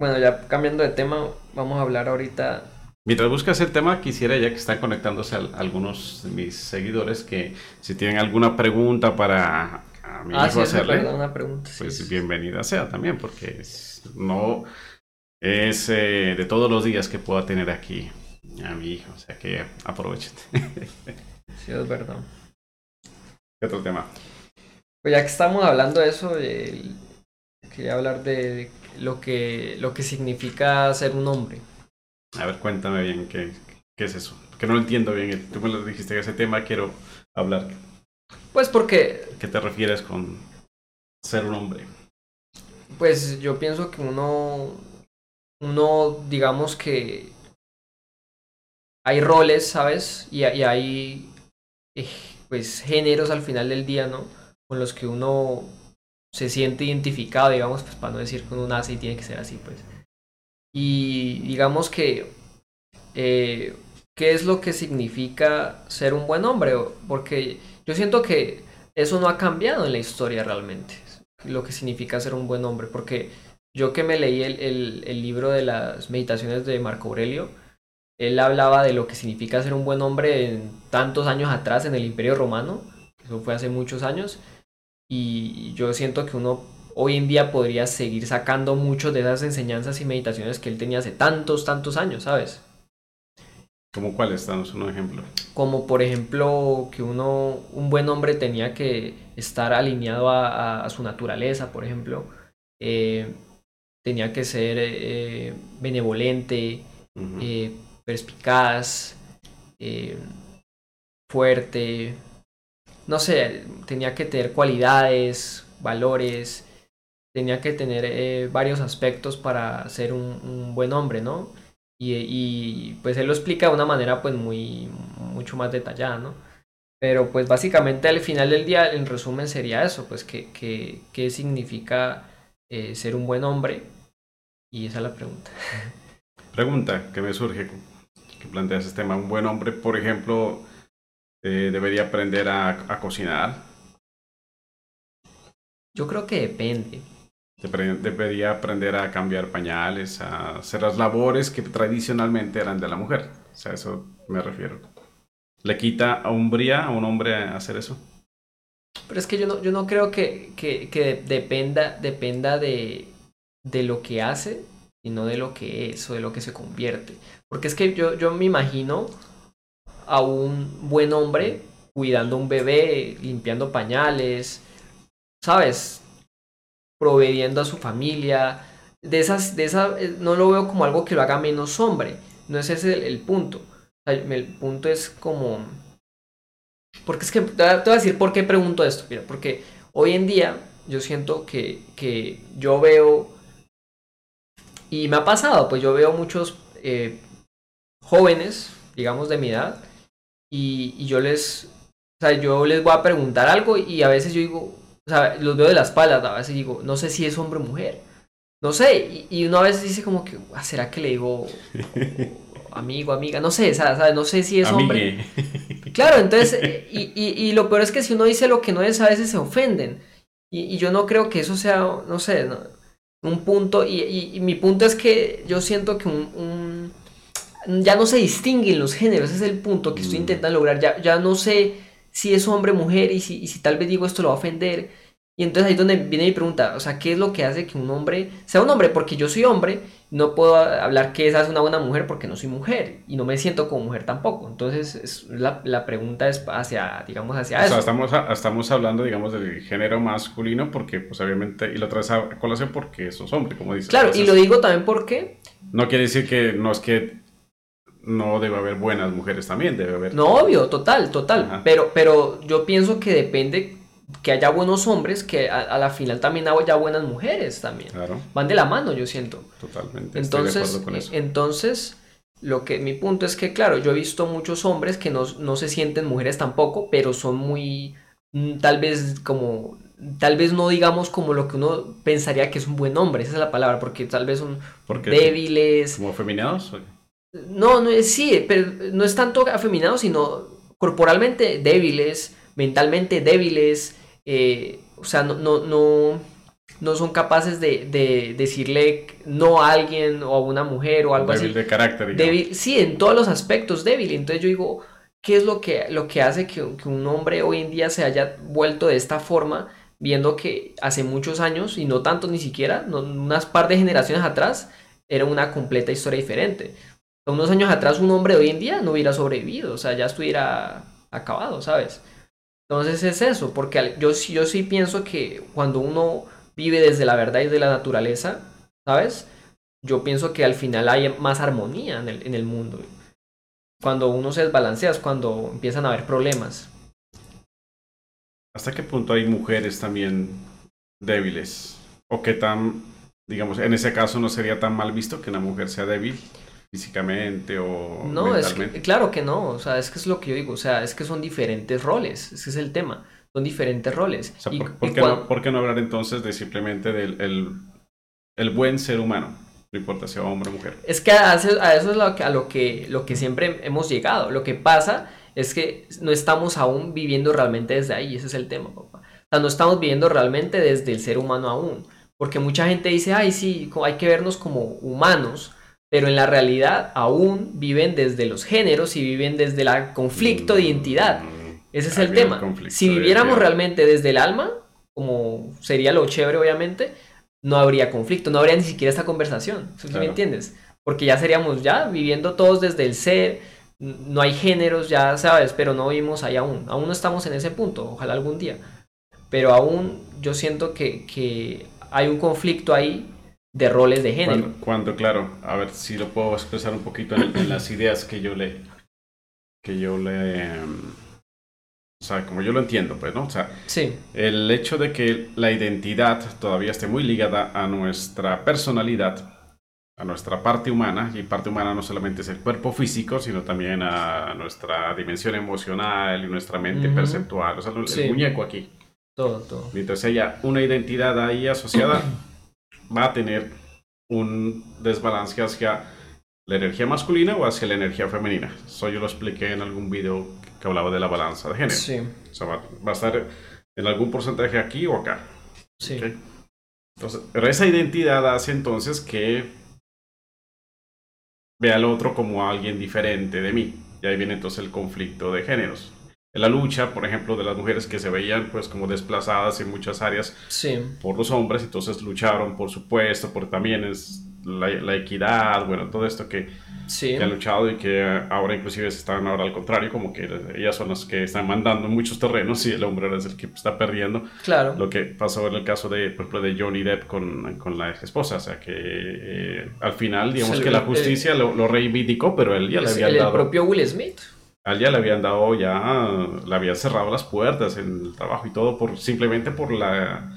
Bueno, ya cambiando de tema, vamos a hablar ahorita Mientras buscas el tema, quisiera, ya que están conectándose algunos de mis seguidores, que si tienen alguna pregunta para a mi ah, hijo hacerle, una pregunta, pues bienvenida sea también, porque no es eh, de todos los días que pueda tener aquí a mi hijo, o sea que aprovechen. sí, es verdad. ¿Qué otro tema? Pues ya que estamos hablando de eso, quería hablar de lo que, lo que significa ser un hombre. A ver, cuéntame bien qué, qué es eso. Que no lo entiendo bien. Tú me lo dijiste que ese tema quiero hablar. Pues porque... ¿Qué te refieres con ser un hombre? Pues yo pienso que uno, uno digamos que hay roles, ¿sabes? Y, hay eh, pues géneros al final del día, ¿no? Con los que uno se siente identificado, digamos, pues para no decir que uno nace y tiene que ser así, pues. Y digamos que, eh, ¿qué es lo que significa ser un buen hombre? Porque yo siento que eso no ha cambiado en la historia realmente, lo que significa ser un buen hombre, porque yo que me leí el, el, libro de las meditaciones de Marco Aurelio, él hablaba de lo que significa ser un buen hombre en tantos años atrás en el Imperio Romano, eso fue hace muchos años, y yo siento que uno hoy en día podría seguir sacando mucho de esas enseñanzas y meditaciones que él tenía hace tantos, tantos años, ¿sabes? ¿Como cuáles? Danos un ejemplo. Como por ejemplo que uno, un buen hombre tenía que estar alineado a, su naturaleza, por ejemplo. Eh, tenía que ser eh, benevolente, eh, perspicaz, fuerte. No sé, tenía que tener cualidades, valores, tenía que tener varios aspectos para ser un buen hombre, ¿no? Y, pues él lo explica de una manera pues muy, mucho más detallada, ¿no? Pero pues básicamente al final del día, en resumen, sería eso, pues qué que, significa eh, ser un buen hombre. Y esa es la pregunta. Pregunta que me surge, que planteas este tema. Un buen hombre, por ejemplo, eh, debería aprender a, a cocinar. Yo creo que depende debería aprender a cambiar pañales, a hacer las labores que tradicionalmente eran de la mujer. O sea, eso me refiero. ¿Le quita a hombría a un hombre hacer eso? Pero es que yo no, yo no creo que, que, que dependa, dependa de, de lo que hace y no de lo que es o de lo que se convierte. Porque es que yo, yo me imagino a un buen hombre cuidando a un bebé, limpiando pañales, ¿sabes? Proveyendo a su familia. De esas, de esa, eh, no lo veo como algo que lo haga menos hombre. No es ese el, punto. el punto es como. Porque es que te voy a decir por qué pregunto esto. Mira, porque hoy en día yo siento que, que yo veo. Y me ha pasado, pues yo veo muchos eh, jóvenes, digamos de mi edad, y, yo les. Yo les voy a preguntar algo y a veces yo digo, o sea, los veo de la espalda, a veces digo, no sé si es hombre o mujer. No sé, y, uno a veces dice como que, ¿será que le digo amigo, amiga? No sé, ¿sabes? No sé si es hombre. Claro, entonces, y, y, lo peor es que si uno dice lo que no es, a veces se ofenden. Y, yo no creo que eso sea, no sé, un punto, y, mi punto es que yo siento que un, ya no se distinguen los géneros, ese es el punto que estoy mm. intentando lograr, ya, ya no sé si es hombre o mujer y si, si tal vez digo esto lo va a ofender. Y entonces ahí es donde viene mi pregunta, o sea, ¿qué es lo que hace que un hombre sea un hombre? Porque yo soy hombre, no puedo hablar que esa es una buena mujer porque no soy mujer y no me siento como mujer tampoco. Entonces la, la, pregunta es hacia, digamos, hacia o Sea, estamos, estamos hablando, digamos, del género masculino porque, pues obviamente, y la otra vez a colación porque sos hombre, como dices. Claro, y lo digo también porque... No quiere decir que no es que no debe haber buenas mujeres también, debe haber... No, obvio, total, total. Pero, pero yo pienso que depende que haya buenos hombres, que a, la final también haya buenas mujeres también. Claro. Van de la mano, yo siento. Totalmente. Entonces, entonces, lo que mi punto es que, claro, yo he visto muchos hombres que no, no se sienten mujeres tampoco, pero son muy, mm, tal vez como tal vez no digamos como lo que uno pensaría que es un buen hombre, esa es la palabra, porque tal vez son débiles. ¿Como feminados? No, no es, sí, pero no es tanto afeminados, sino corporalmente débiles, mentalmente débiles, eh, o sea, no, no, no, no son capaces de, decirle no a alguien o a una mujer o algo débil así. de carácter. Débil, sí, en todos los aspectos débil. Entonces yo digo, ¿qué es lo que, lo que hace que, un hombre hoy en día se haya vuelto de esta forma? Viendo que hace muchos años, y no tanto ni siquiera, unas par de generaciones atrás, era una completa historia diferente unos años atrás un hombre hoy en día no hubiera sobrevivido, o sea, ya estuviera acabado, ¿sabes? Entonces es eso, porque yo, yo sí pienso que cuando uno vive desde la verdad y de la naturaleza, ¿sabes? Yo pienso que al final hay más armonía en el, en el mundo. Cuando uno se desbalancea es cuando empiezan a haber problemas. ¿Hasta qué punto hay mujeres también débiles? ¿O qué tan, digamos, en ese caso no sería tan mal visto que una mujer sea débil? Físicamente o no es claro que no o sea es que es lo que yo digo o sea es que son diferentes roles ese es el tema son diferentes roles. ¿por, qué no, ¿por, qué no, hablar entonces de simplemente del el, el buen ser humano no importa sea hombre o mujer. Es que a, eso es lo que, a lo que lo que siempre hemos llegado. Lo que pasa es que no estamos aún viviendo realmente desde ahí ese es el tema papá. O sea no estamos viviendo realmente desde el ser humano aún porque mucha gente dice ay sí hay que vernos como humanos pero en la realidad aún viven desde los géneros y viven desde el conflicto de identidad. Ese es el tema. Si viviéramos realmente desde el alma, como sería lo chévere obviamente, no habría conflicto, no habría ni siquiera esta conversación. ¿Me entiendes? Porque ya seríamos ya viviendo todos desde el ser, no hay géneros, ya sabes, pero no vivimos ahí aún. Aún no estamos en ese punto, ojalá algún día. Pero aún yo siento que, que hay un conflicto ahí de roles de género. Cuando, claro, a ver si lo puedo expresar un poquito en, las ideas que yo le, que yo le, em, o sea, como yo lo entiendo, pues, ¿no? O sea, sí. el hecho de que la identidad todavía esté muy ligada a nuestra personalidad, a nuestra parte humana, y parte humana no solamente es el cuerpo físico, sino también a nuestra dimensión emocional y nuestra mente perceptual, o sea, el muñeco aquí. Todo, todo. Mientras haya una identidad ahí asociada, va a tener un desbalance hacia la energía masculina o hacia la energía femenina. Eso yo lo expliqué en algún video que hablaba de la balanza de género. Sí. O sea, va, a estar en algún porcentaje aquí o acá. Sí. Entonces, pero esa identidad hace entonces que vea al otro como alguien diferente de mí. Y ahí viene entonces el conflicto de géneros en la lucha, por ejemplo, de las mujeres que se veían pues como desplazadas en muchas áreas por los hombres, entonces lucharon por su puesto, por también es la, equidad, bueno, todo esto que, han luchado y que ahora inclusive están ahora al contrario, como que ellas son las que están mandando en muchos terrenos y el hombre es el que está perdiendo. Claro. Lo que pasó en el caso de, por ejemplo, de Johnny Depp con, con la ex esposa, o sea que eh, al final, digamos que la justicia lo, reivindicó, pero él ya le había dado... El propio Will Smith a ya le habían dado ya, le habían cerrado las puertas en el trabajo y todo por simplemente por la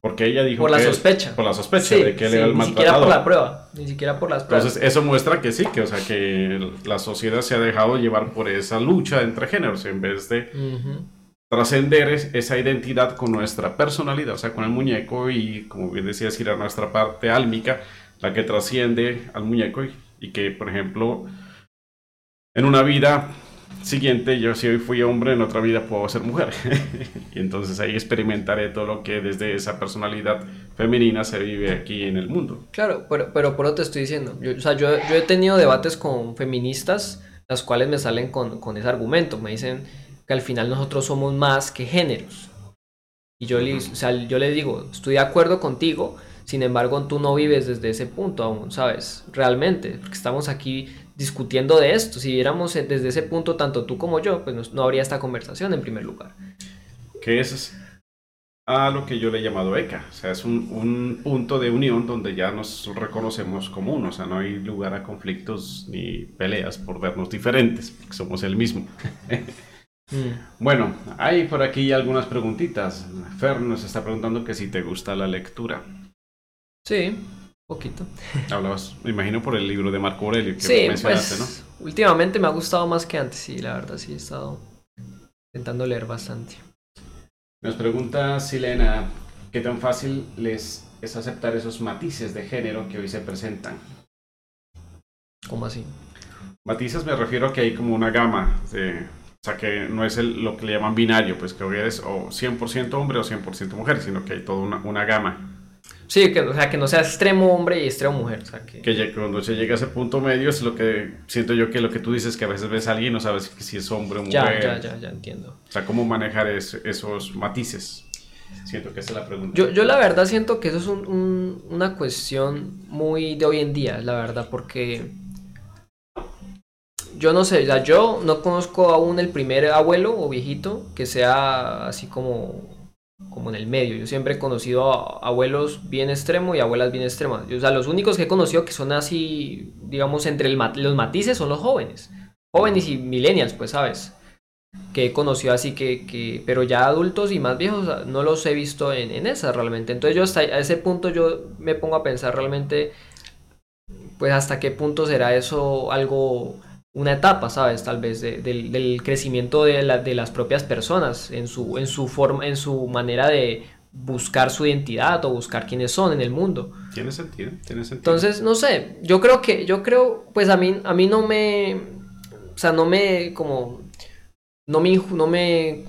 porque ella dijo por la sospecha. por la sospecha de que él era el ni siquiera por la prueba ni siquiera por las pruebas. Entonces eso muestra que sí que o sea que la sociedad se ha dejado llevar por esa lucha entre géneros en vez de trascender esa identidad con nuestra personalidad o sea con el muñeco y como bien decía decir a nuestra parte álmica la que trasciende al muñeco y que por ejemplo en una vida siguiente, yo si hoy fui hombre, en otra vida puedo ser mujer. y entonces ahí experimentaré todo lo que desde esa personalidad femenina se vive aquí en el mundo. Claro, pero, pero por eso te estoy diciendo. Yo, o sea, yo, yo, he tenido debates con feministas, las cuales me salen con, con, ese argumento. Me dicen que al final nosotros somos más que géneros. Y yo, le, o sea, yo le digo, estoy de acuerdo contigo, sin embargo, tú no vives desde ese punto aún, ¿sabes? Realmente, porque estamos aquí discutiendo de esto. Si viéramos desde ese punto, tanto tú como yo, pues no, habría esta conversación en primer lugar. Que es a lo que yo le he llamado ECA. O sea, es un, punto de unión donde ya nos reconocemos como uno. O sea, no hay lugar a conflictos ni peleas por vernos diferentes, porque somos el mismo. Mm. Bueno, hay por aquí algunas preguntitas. Fer nos está preguntando que si te gusta la lectura. Sí, Poquito. Hablabas, me imagino, por el libro de Marco Aurelio que sí, mencionaste, pues, ¿no? Últimamente me ha gustado más que antes, sí, la verdad, sí, he estado intentando leer bastante. Nos pregunta Silena, ¿qué tan fácil les es aceptar esos matices de género que hoy se presentan? ¿Cómo así? Matices me refiero a que hay como una gama, de, o sea, que no es el, lo que le llaman binario, pues que hoy es o 100% hombre o 100% mujer, sino que hay toda una, una gama. Sí, que, o sea, que no sea extremo hombre y extremo mujer. O sea, que... que cuando se llega a ese punto medio es lo que siento yo que lo que tú dices, que a veces ves a alguien y no sabes si es hombre o mujer. Ya, ya, ya, ya entiendo. O sea, cómo manejar esos matices. Siento que esa es la pregunta. Yo, yo la verdad siento que eso es un, una cuestión muy de hoy en día, la verdad, porque yo no sé, o sea, yo no conozco aún el primer abuelo o viejito que sea así como como en el medio. Yo siempre he conocido a abuelos bien extremos y abuelas bien extremas. O sea, los únicos que he conocido que son así, digamos, entre los matices son los jóvenes. Jóvenes y millennials, pues, ¿sabes? que he conocido así que, que, pero ya adultos y más viejos no los he visto en, en esas realmente. Entonces yo hasta ese punto yo me pongo a pensar realmente, pues hasta qué punto será eso algo, una etapa, ¿sabes? Tal vez del, del, crecimiento de, la, de, las propias personas en su, en su forma, en su manera de buscar su identidad o buscar quiénes son en el mundo. Tiene sentido, tiene sentido. Entonces, no sé, yo creo que, yo creo, pues a mí, a mí no me, o sea, no me, como, no me, no me,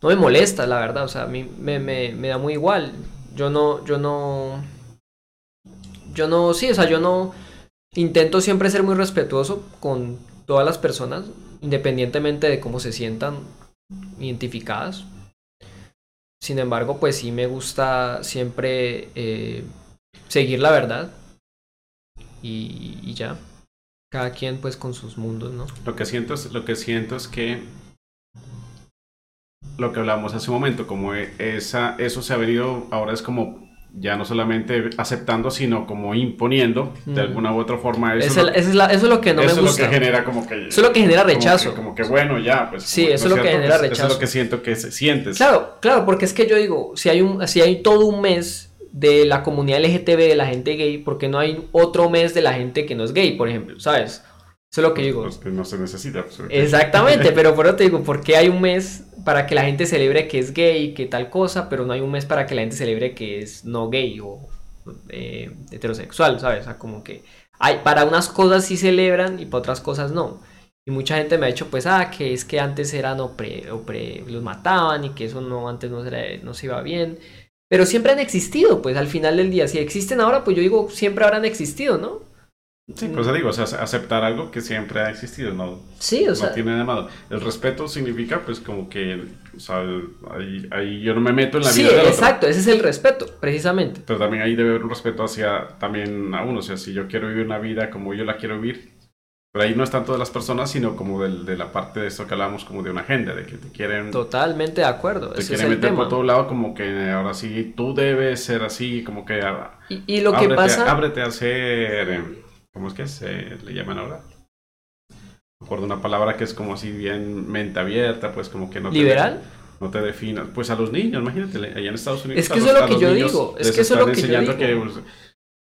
no me molesta, la verdad, o sea, a mí me, me, me da muy igual. Yo no, yo no, yo no, sí, o sea, yo no, intento siempre ser muy respetuoso con todas las personas, independientemente de cómo se sientan identificadas. Sin embargo, pues sí me gusta siempre eh, seguir la verdad y, ya. Cada quien pues con sus mundos, ¿no? Lo que siento es, lo que siento es que lo que hablamos hace un momento, como esa, eso se ha venido, ahora es como ya no solamente aceptando, sino como imponiendo de alguna u otra forma. Eso, es, eso es, lo que no me gusta. Eso es lo que genera como que... Eso es lo que genera rechazo. Como que, bueno, ya, pues... Sí, eso es lo que genera rechazo. Eso es lo que siento que se, sientes. Claro, claro, porque es que yo digo, si hay, un, si hay todo un mes de la comunidad LGTB, de la gente gay, ¿por qué no hay otro mes de la gente que no es gay, por ejemplo? ¿Sabes? Eso es lo que digo. Pues que no se necesita. Pues, Exactamente, pero por eso te digo, ¿por qué hay un mes para que la gente celebre que es gay, que tal cosa, pero no hay un mes para que la gente celebre que es no gay o eh, heterosexual, ¿sabes? O sea, como que hay, para unas cosas sí celebran y para otras cosas no. Y mucha gente me ha dicho, pues, ah, que es que antes eran o pre, los mataban y que eso no, antes no, no se iba bien. Pero siempre han existido, pues, al final del día. Si existen ahora, pues yo digo, siempre habrán existido, ¿no? Sí, pues eso digo, o sea, aceptar algo que siempre ha existido, ¿no? Sí, o sea. No tiene nada malo. El respeto significa, pues, como que, o sea, ahí, ahí yo no me meto en la vida Sí, exacto, ese es el respeto, precisamente. Pero también ahí debe haber un respeto hacia también a uno, o sea, si yo quiero vivir una vida como yo la quiero vivir, pero ahí no es tanto de las personas, sino como de, de la parte de esto que hablamos, como de una agenda, de que te quieren... Totalmente de acuerdo. Te quieren meter por todo lado, como que ahora sí, tú debes ser así, como que... Y, y lo que pasa... Ábrete a ser... ¿Cómo es que se le llaman ahora? Me acuerdo una palabra que es como así bien mente abierta, pues como que no ¿Liberal? Te, no te definas. Pues a los niños, imagínate, allá en Estados Unidos. Es que eso es lo que yo digo. Es que eso es lo que yo digo. Que, pues,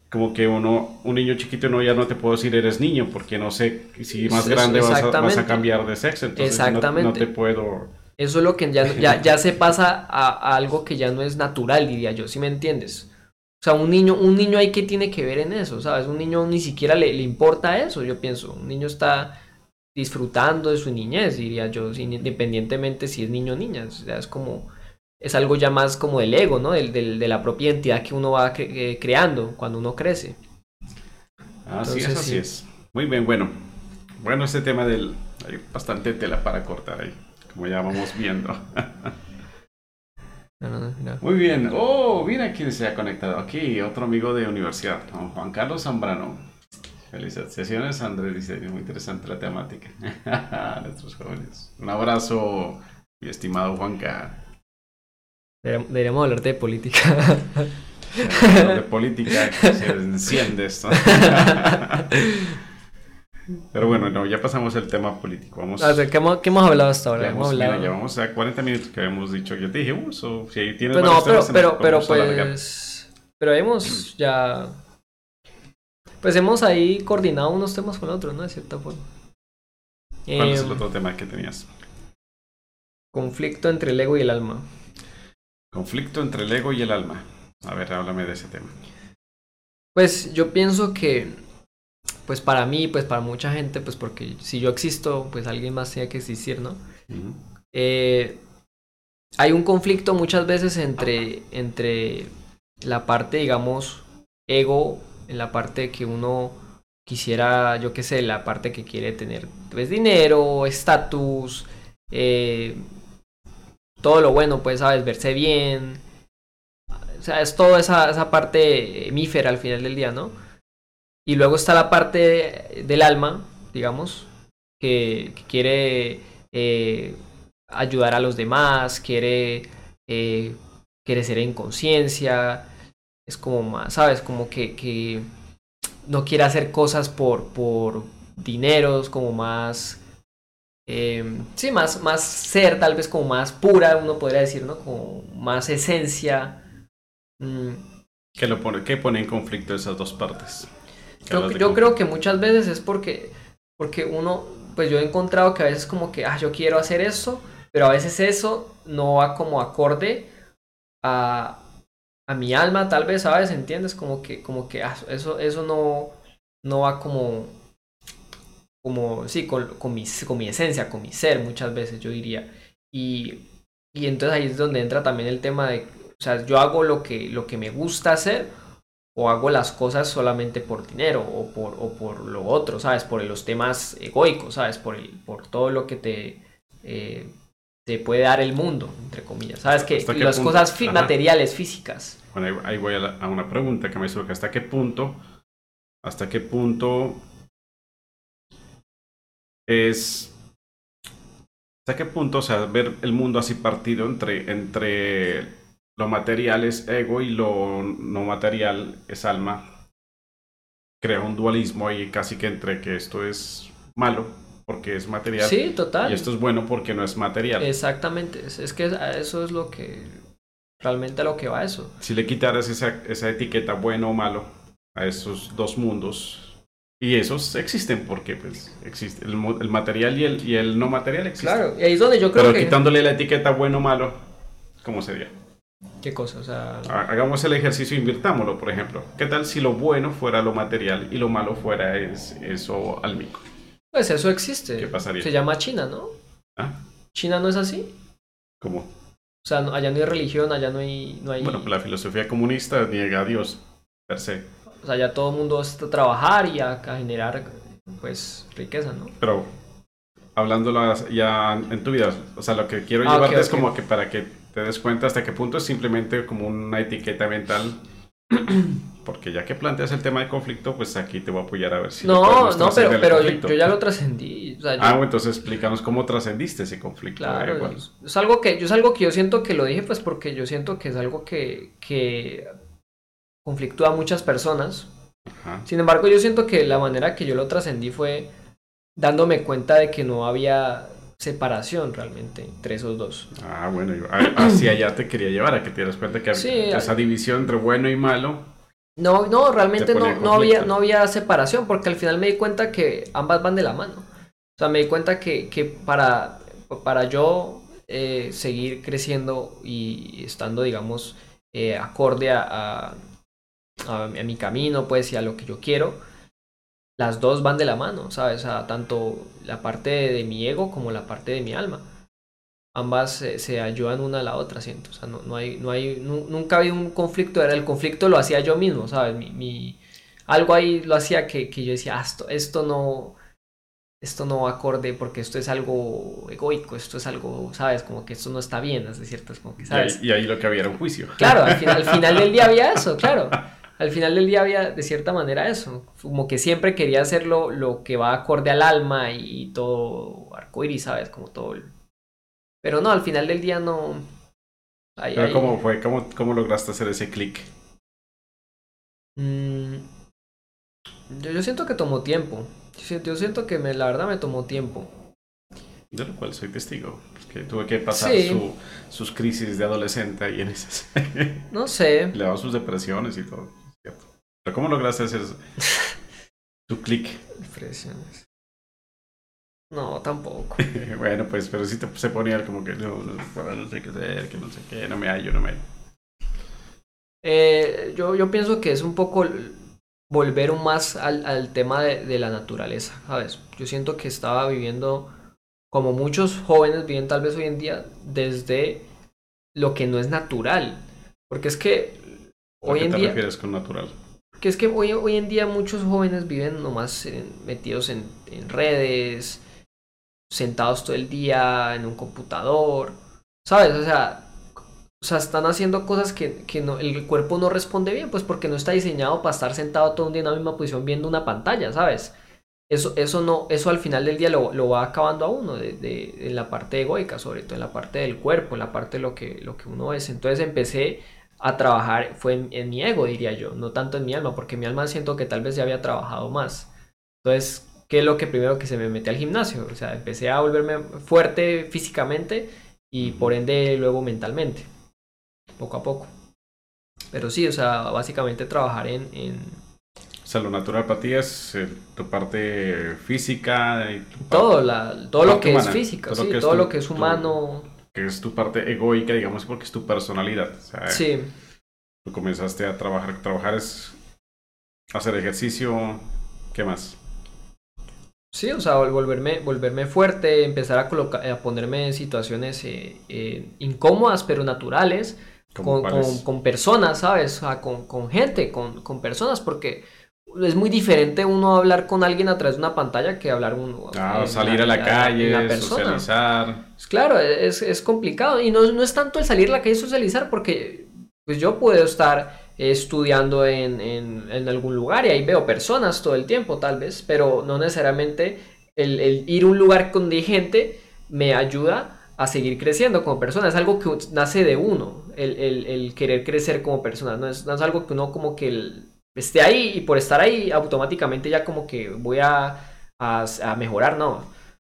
como que uno, un niño chiquito no ya no te puedo decir eres niño porque no sé si más grande vas a, vas a, cambiar de sexo. Entonces Exactamente. No, te puedo. Eso es lo que ya, ya, ya se pasa a, a, algo que ya no es natural, diría yo, si me entiendes. O sea, un niño, un niño hay que tiene que ver en eso, ¿sabes? Un niño ni siquiera le, le importa eso, yo pienso. Un niño está disfrutando de su niñez, diría yo, independientemente si es niño o niña. O sea, es como, es algo ya más como del ego, ¿no? Del, del, de la propia identidad que uno va cre eh, creando cuando uno crece. Así Entonces, es, así sí. es. Muy bien, bueno. Bueno, este tema del... Hay bastante tela para cortar ahí, como ya vamos viendo. Muy bien. Oh, mira quién se ha conectado aquí. Otro amigo de universidad, Juan Carlos Zambrano. Felicitaciones, Andrés. Dice, muy interesante la temática. Nuestros jóvenes. Un abrazo, mi estimado Juanca. Deberíamos hablar de política. de política, que se enciende esto. Pero bueno, no, ya pasamos el tema político. Vamos, a ver, ¿qué, hemos, ¿qué hemos hablado hasta ahora? Hemos hablado... Mira, llevamos a 40 minutos que habíamos dicho. Yo te dije, uh, so, si ahí tienes pero no, pero, pero, pero pues... Pero hemos ya... Pues hemos ahí coordinado unos temas con otros, ¿no? De cierta forma. ¿Cuál eh, es el em, otro tema que tenías? Conflicto entre el ego y el alma. Conflicto entre el ego y el alma. A ver, háblame de ese tema. Pues yo pienso que pues para mí, pues para mucha gente, pues porque si yo existo, pues alguien más tiene que existir, ¿no? Uh -huh. eh, hay un conflicto muchas veces entre, entre la parte, digamos, ego, en la parte que uno quisiera, yo qué sé, la parte que quiere tener, pues dinero, estatus, eh, todo lo bueno, pues, sabes, verse bien. O sea, es toda esa, esa parte hemífera al final del día, ¿no? Y luego está la parte del alma, digamos, que, que quiere eh, ayudar a los demás, quiere eh, crecer en conciencia. Es como más, ¿sabes? Como que, que no quiere hacer cosas por, por dinero, como más Em, sí, más, más ser, tal vez como más pura, uno podría decir, ¿no? Como más esencia. Mm. ¿Qué, lo pone, ¿Qué pone en conflicto esas dos partes? Yo, yo creo que muchas veces es porque, porque uno, pues yo he encontrado que a veces como que, ah, yo quiero hacer eso, pero a veces eso no va como acorde a, a mi alma, tal vez, ¿sabes? ¿Entiendes? Como que, como que ah, eso, eso no, no va como como, sí, con, con, mi, con mi esencia, con mi ser muchas veces, yo diría. Y, y entonces ahí es donde entra también el tema de, o sea, yo hago lo que, lo que me gusta hacer o hago las cosas solamente por dinero o por, o por lo otro, ¿sabes? Por los temas egoicos, ¿sabes? Por, el, por todo lo que te, eh, te puede dar el mundo, entre comillas, ¿sabes? Que las cosas materiales, físicas. Bueno, ahí, voy a, a, una pregunta que me surge, ¿hasta qué punto, hasta qué punto es hasta qué punto, o sea, ver el mundo así partido entre, entre lo material es ego y lo no material es alma, crea un dualismo ahí casi que entre que esto es malo porque es material. Sí, total. Y esto es bueno porque no es material. Exactamente, es, que eso es lo que, realmente a lo que va eso. Si le quitaras esa, esa etiqueta bueno o malo a esos dos mundos, y esos existen porque pues existe el, el, material y el, y el no material existen. Claro, y ahí es donde yo creo Pero quitándole la etiqueta bueno o malo, ¿cómo sería? ¿Qué cosa? O sea... Hagamos el ejercicio, invirtámoslo, por ejemplo. ¿Qué tal si lo bueno fuera lo material y lo malo fuera es, eso almico? Pues eso existe. ¿Qué pasaría? Se llama China, ¿no? ¿Ah? ¿China no es así? ¿Cómo? O sea, allá no hay religión, allá no hay... No hay... Bueno, pues la filosofía comunista niega a Dios, per se. O sea, ya todo el mundo está a trabajar y a, generar, pues, riqueza, ¿no? Pero, hablándolo ya en tu vida, o sea, lo que quiero ah, llevarte es como que para que te des cuenta hasta qué punto es simplemente como una etiqueta mental. Porque ya que planteas el tema de conflicto, pues aquí te voy a apoyar a ver si... No, no, pero, pero yo, ya lo trascendí. Ah, bueno, entonces explícanos cómo trascendiste ese conflicto. Claro, es, algo que, yo, es algo que yo siento que lo dije, pues porque yo siento que es algo que, que conflictúa a muchas personas. Sin embargo, yo siento que la manera que yo lo trascendí fue dándome cuenta de que no había separación realmente entre esos dos. Ah, bueno, hacia allá te quería llevar, a que te das cuenta que esa división entre bueno y malo. No, no, realmente no, no, había, no había separación, porque al final me di cuenta que ambas van de la mano. O sea, me di cuenta que, que para, para yo eh, seguir creciendo y estando, digamos, eh, acorde a, a, mi camino, pues, y a lo que yo quiero, las dos van de la mano, ¿sabes? O tanto la parte de, mi ego como la parte de mi alma. Ambas se, ayudan una a la otra, siento. O sea, no, no hay, no hay, nunca había un conflicto, era el conflicto lo hacía yo mismo, ¿sabes? Mi, mi algo ahí lo hacía que, que yo decía, ah, esto, esto no, esto no acorde porque esto es algo egoico, esto es algo, ¿sabes? Como que esto no está bien, es cierto, es como que, ¿sabes? Y ahí, lo que había era un juicio. Claro, al final, al final del día había eso, claro al final del día había de cierta manera eso, como que siempre quería hacerlo lo que va acorde al alma y todo arcoíris, ¿sabes? Como todo Pero no, al final del día no... Pero ¿cómo fue? ¿Cómo, ¿Cómo, lograste hacer ese clic? Mm, yo, siento que tomó tiempo. Yo siento, que me, la verdad me tomó tiempo. De lo cual soy testigo. Que tuve que pasar sus crisis de adolescente y en esas. no sé. Le daba sus depresiones y todo. ¿Cómo lograste hacer tu clic? Impresiones. No, tampoco. bueno, pues, pero sí te, se ponía como que no, no, sé qué hacer, que no sé qué, no me hallo, no me hallo. Eh, yo, yo pienso que es un poco volver más al, al tema de, de, la naturaleza, ¿sabes? Yo siento que estaba viviendo, como muchos jóvenes viven tal vez hoy en día, desde lo que no es natural. Porque es que hoy en día... ¿A qué te refieres con natural? Que es que hoy, hoy en día muchos jóvenes viven nomás metidos en, redes, sentados todo el día en un computador, ¿sabes? O sea, o sea, están haciendo cosas que, que no, el cuerpo no responde bien, pues porque no está diseñado para estar sentado todo un día en la misma posición viendo una pantalla, ¿sabes? Eso, eso, no, eso al final del día lo, lo va acabando a uno, de, de, en la parte egoica, sobre todo en la parte del cuerpo, en la parte de lo que, lo que uno es. Entonces empecé a trabajar fue en, mi ego, diría yo, no tanto en mi alma, porque mi alma siento que tal vez ya había trabajado más. Entonces, ¿qué es lo que primero que se me metí al gimnasio? O sea, empecé a volverme fuerte físicamente y por ende luego mentalmente, poco a poco. Pero sí, o sea, básicamente trabajar en... en... O sea, lo natural para ti es eh, tu parte física. Y todo, la, todo lo que es física, todo, sí, lo, que todo lo que es humano. Que es tu parte egoica, digamos, porque es tu personalidad. sí. Tú comenzaste a trabajar, trabajar es hacer ejercicio, ¿qué más? Sí, o sea, volverme, volverme fuerte, empezar a, colocar, a ponerme en situaciones eh, eh, incómodas pero naturales con, con, personas, ¿sabes? O sea, con, con gente, con, con, personas, porque es muy diferente uno hablar con alguien a través de una pantalla que hablar uno. Ah, salir a la calle, socializar. Pues claro, es, es complicado. Y no, no es tanto el salir a la calle y socializar, porque pues yo puedo estar estudiando en, en, algún lugar y ahí veo personas todo el tiempo tal vez, pero no necesariamente el, ir a un lugar con gente me ayuda a seguir creciendo como persona. Es algo que nace de uno, el, querer crecer como persona. No es, no es, algo que uno como que esté ahí y por estar ahí automáticamente ya como que voy a, a, mejorar, no.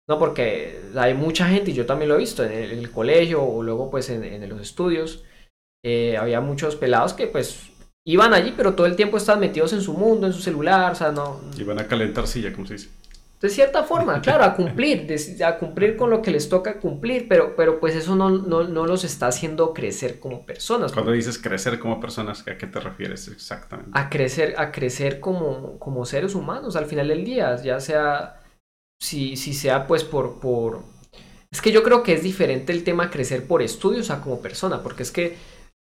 No, porque hay mucha gente, y yo también lo he visto en el, colegio o luego pues en, los estudios, eh, había muchos pelados que pues iban allí, pero todo el tiempo estaban metidos en su mundo, en su celular, o sea, no... Iban a calentar silla, como se dice. De cierta forma, claro, a cumplir, a cumplir con lo que les toca cumplir, pero, pero pues eso no, no, no los está haciendo crecer como personas. Cuando dices crecer como personas, ¿a qué te refieres exactamente? A crecer, a crecer como, como seres humanos al final del día, ya sea, si, si sea pues por, por... Es que yo creo que es diferente el tema crecer por estudios a como persona, porque es que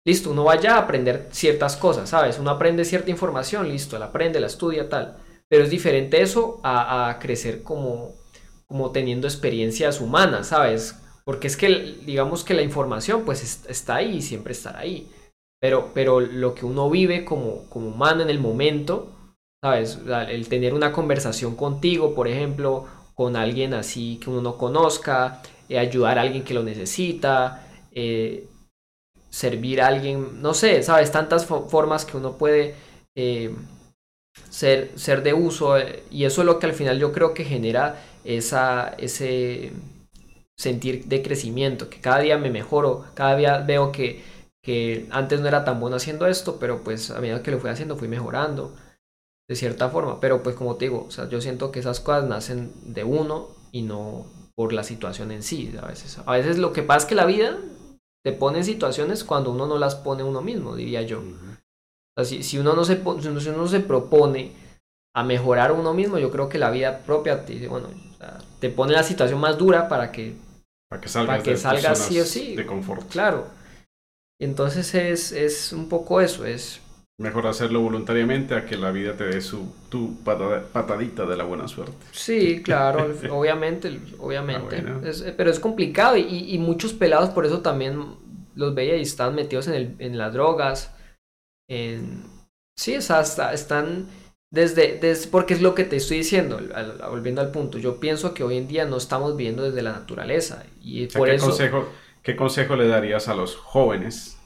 Listo, uno vaya a aprender ciertas cosas, ¿sabes? Uno aprende cierta información, listo, la aprende, la estudia, tal. Pero es diferente eso a, crecer como, como teniendo experiencias humanas, ¿sabes? Porque es que, digamos que la información pues está ahí y siempre estará ahí. Pero, pero lo que uno vive como, como humano en el momento, ¿sabes? El tener una conversación contigo, por ejemplo, con alguien así que uno no conozca, eh, ayudar a alguien que lo necesita, eh, servir a alguien, no sé, sabes, tantas formas que uno puede eh, ser, ser de uso eh, y eso es lo que al final yo creo que genera esa, ese sentir de crecimiento, que cada día me mejoro, cada día veo que, que antes no era tan bueno haciendo esto, pero pues a medida que lo fui haciendo fui mejorando de cierta forma, pero pues como te digo, o sea, yo siento que esas cosas nacen de uno y no por la situación en sí, a veces. A veces lo que pasa es que la vida te pone en situaciones cuando uno no las pone uno mismo, diría yo. Si, uno no se, si uno se propone a mejorar uno mismo, yo creo que la vida propia te, bueno, te pone la situación más dura para que, para que salgas, que salgas sí o sí. De confort. Claro. Entonces es, es un poco eso, es Mejor hacerlo voluntariamente a que la vida te dé su tu patadita de la buena suerte. Sí, claro, obviamente, obviamente. Ah, pero es complicado y, muchos pelados por eso también los veía y están metidos en, el, en las drogas. En... Sí, o sea, están desde, desde, porque es lo que te estoy diciendo, volviendo al punto. Yo pienso que hoy en día no estamos viviendo desde la naturaleza y por ¿qué eso. Consejo, ¿Qué consejo le darías a los jóvenes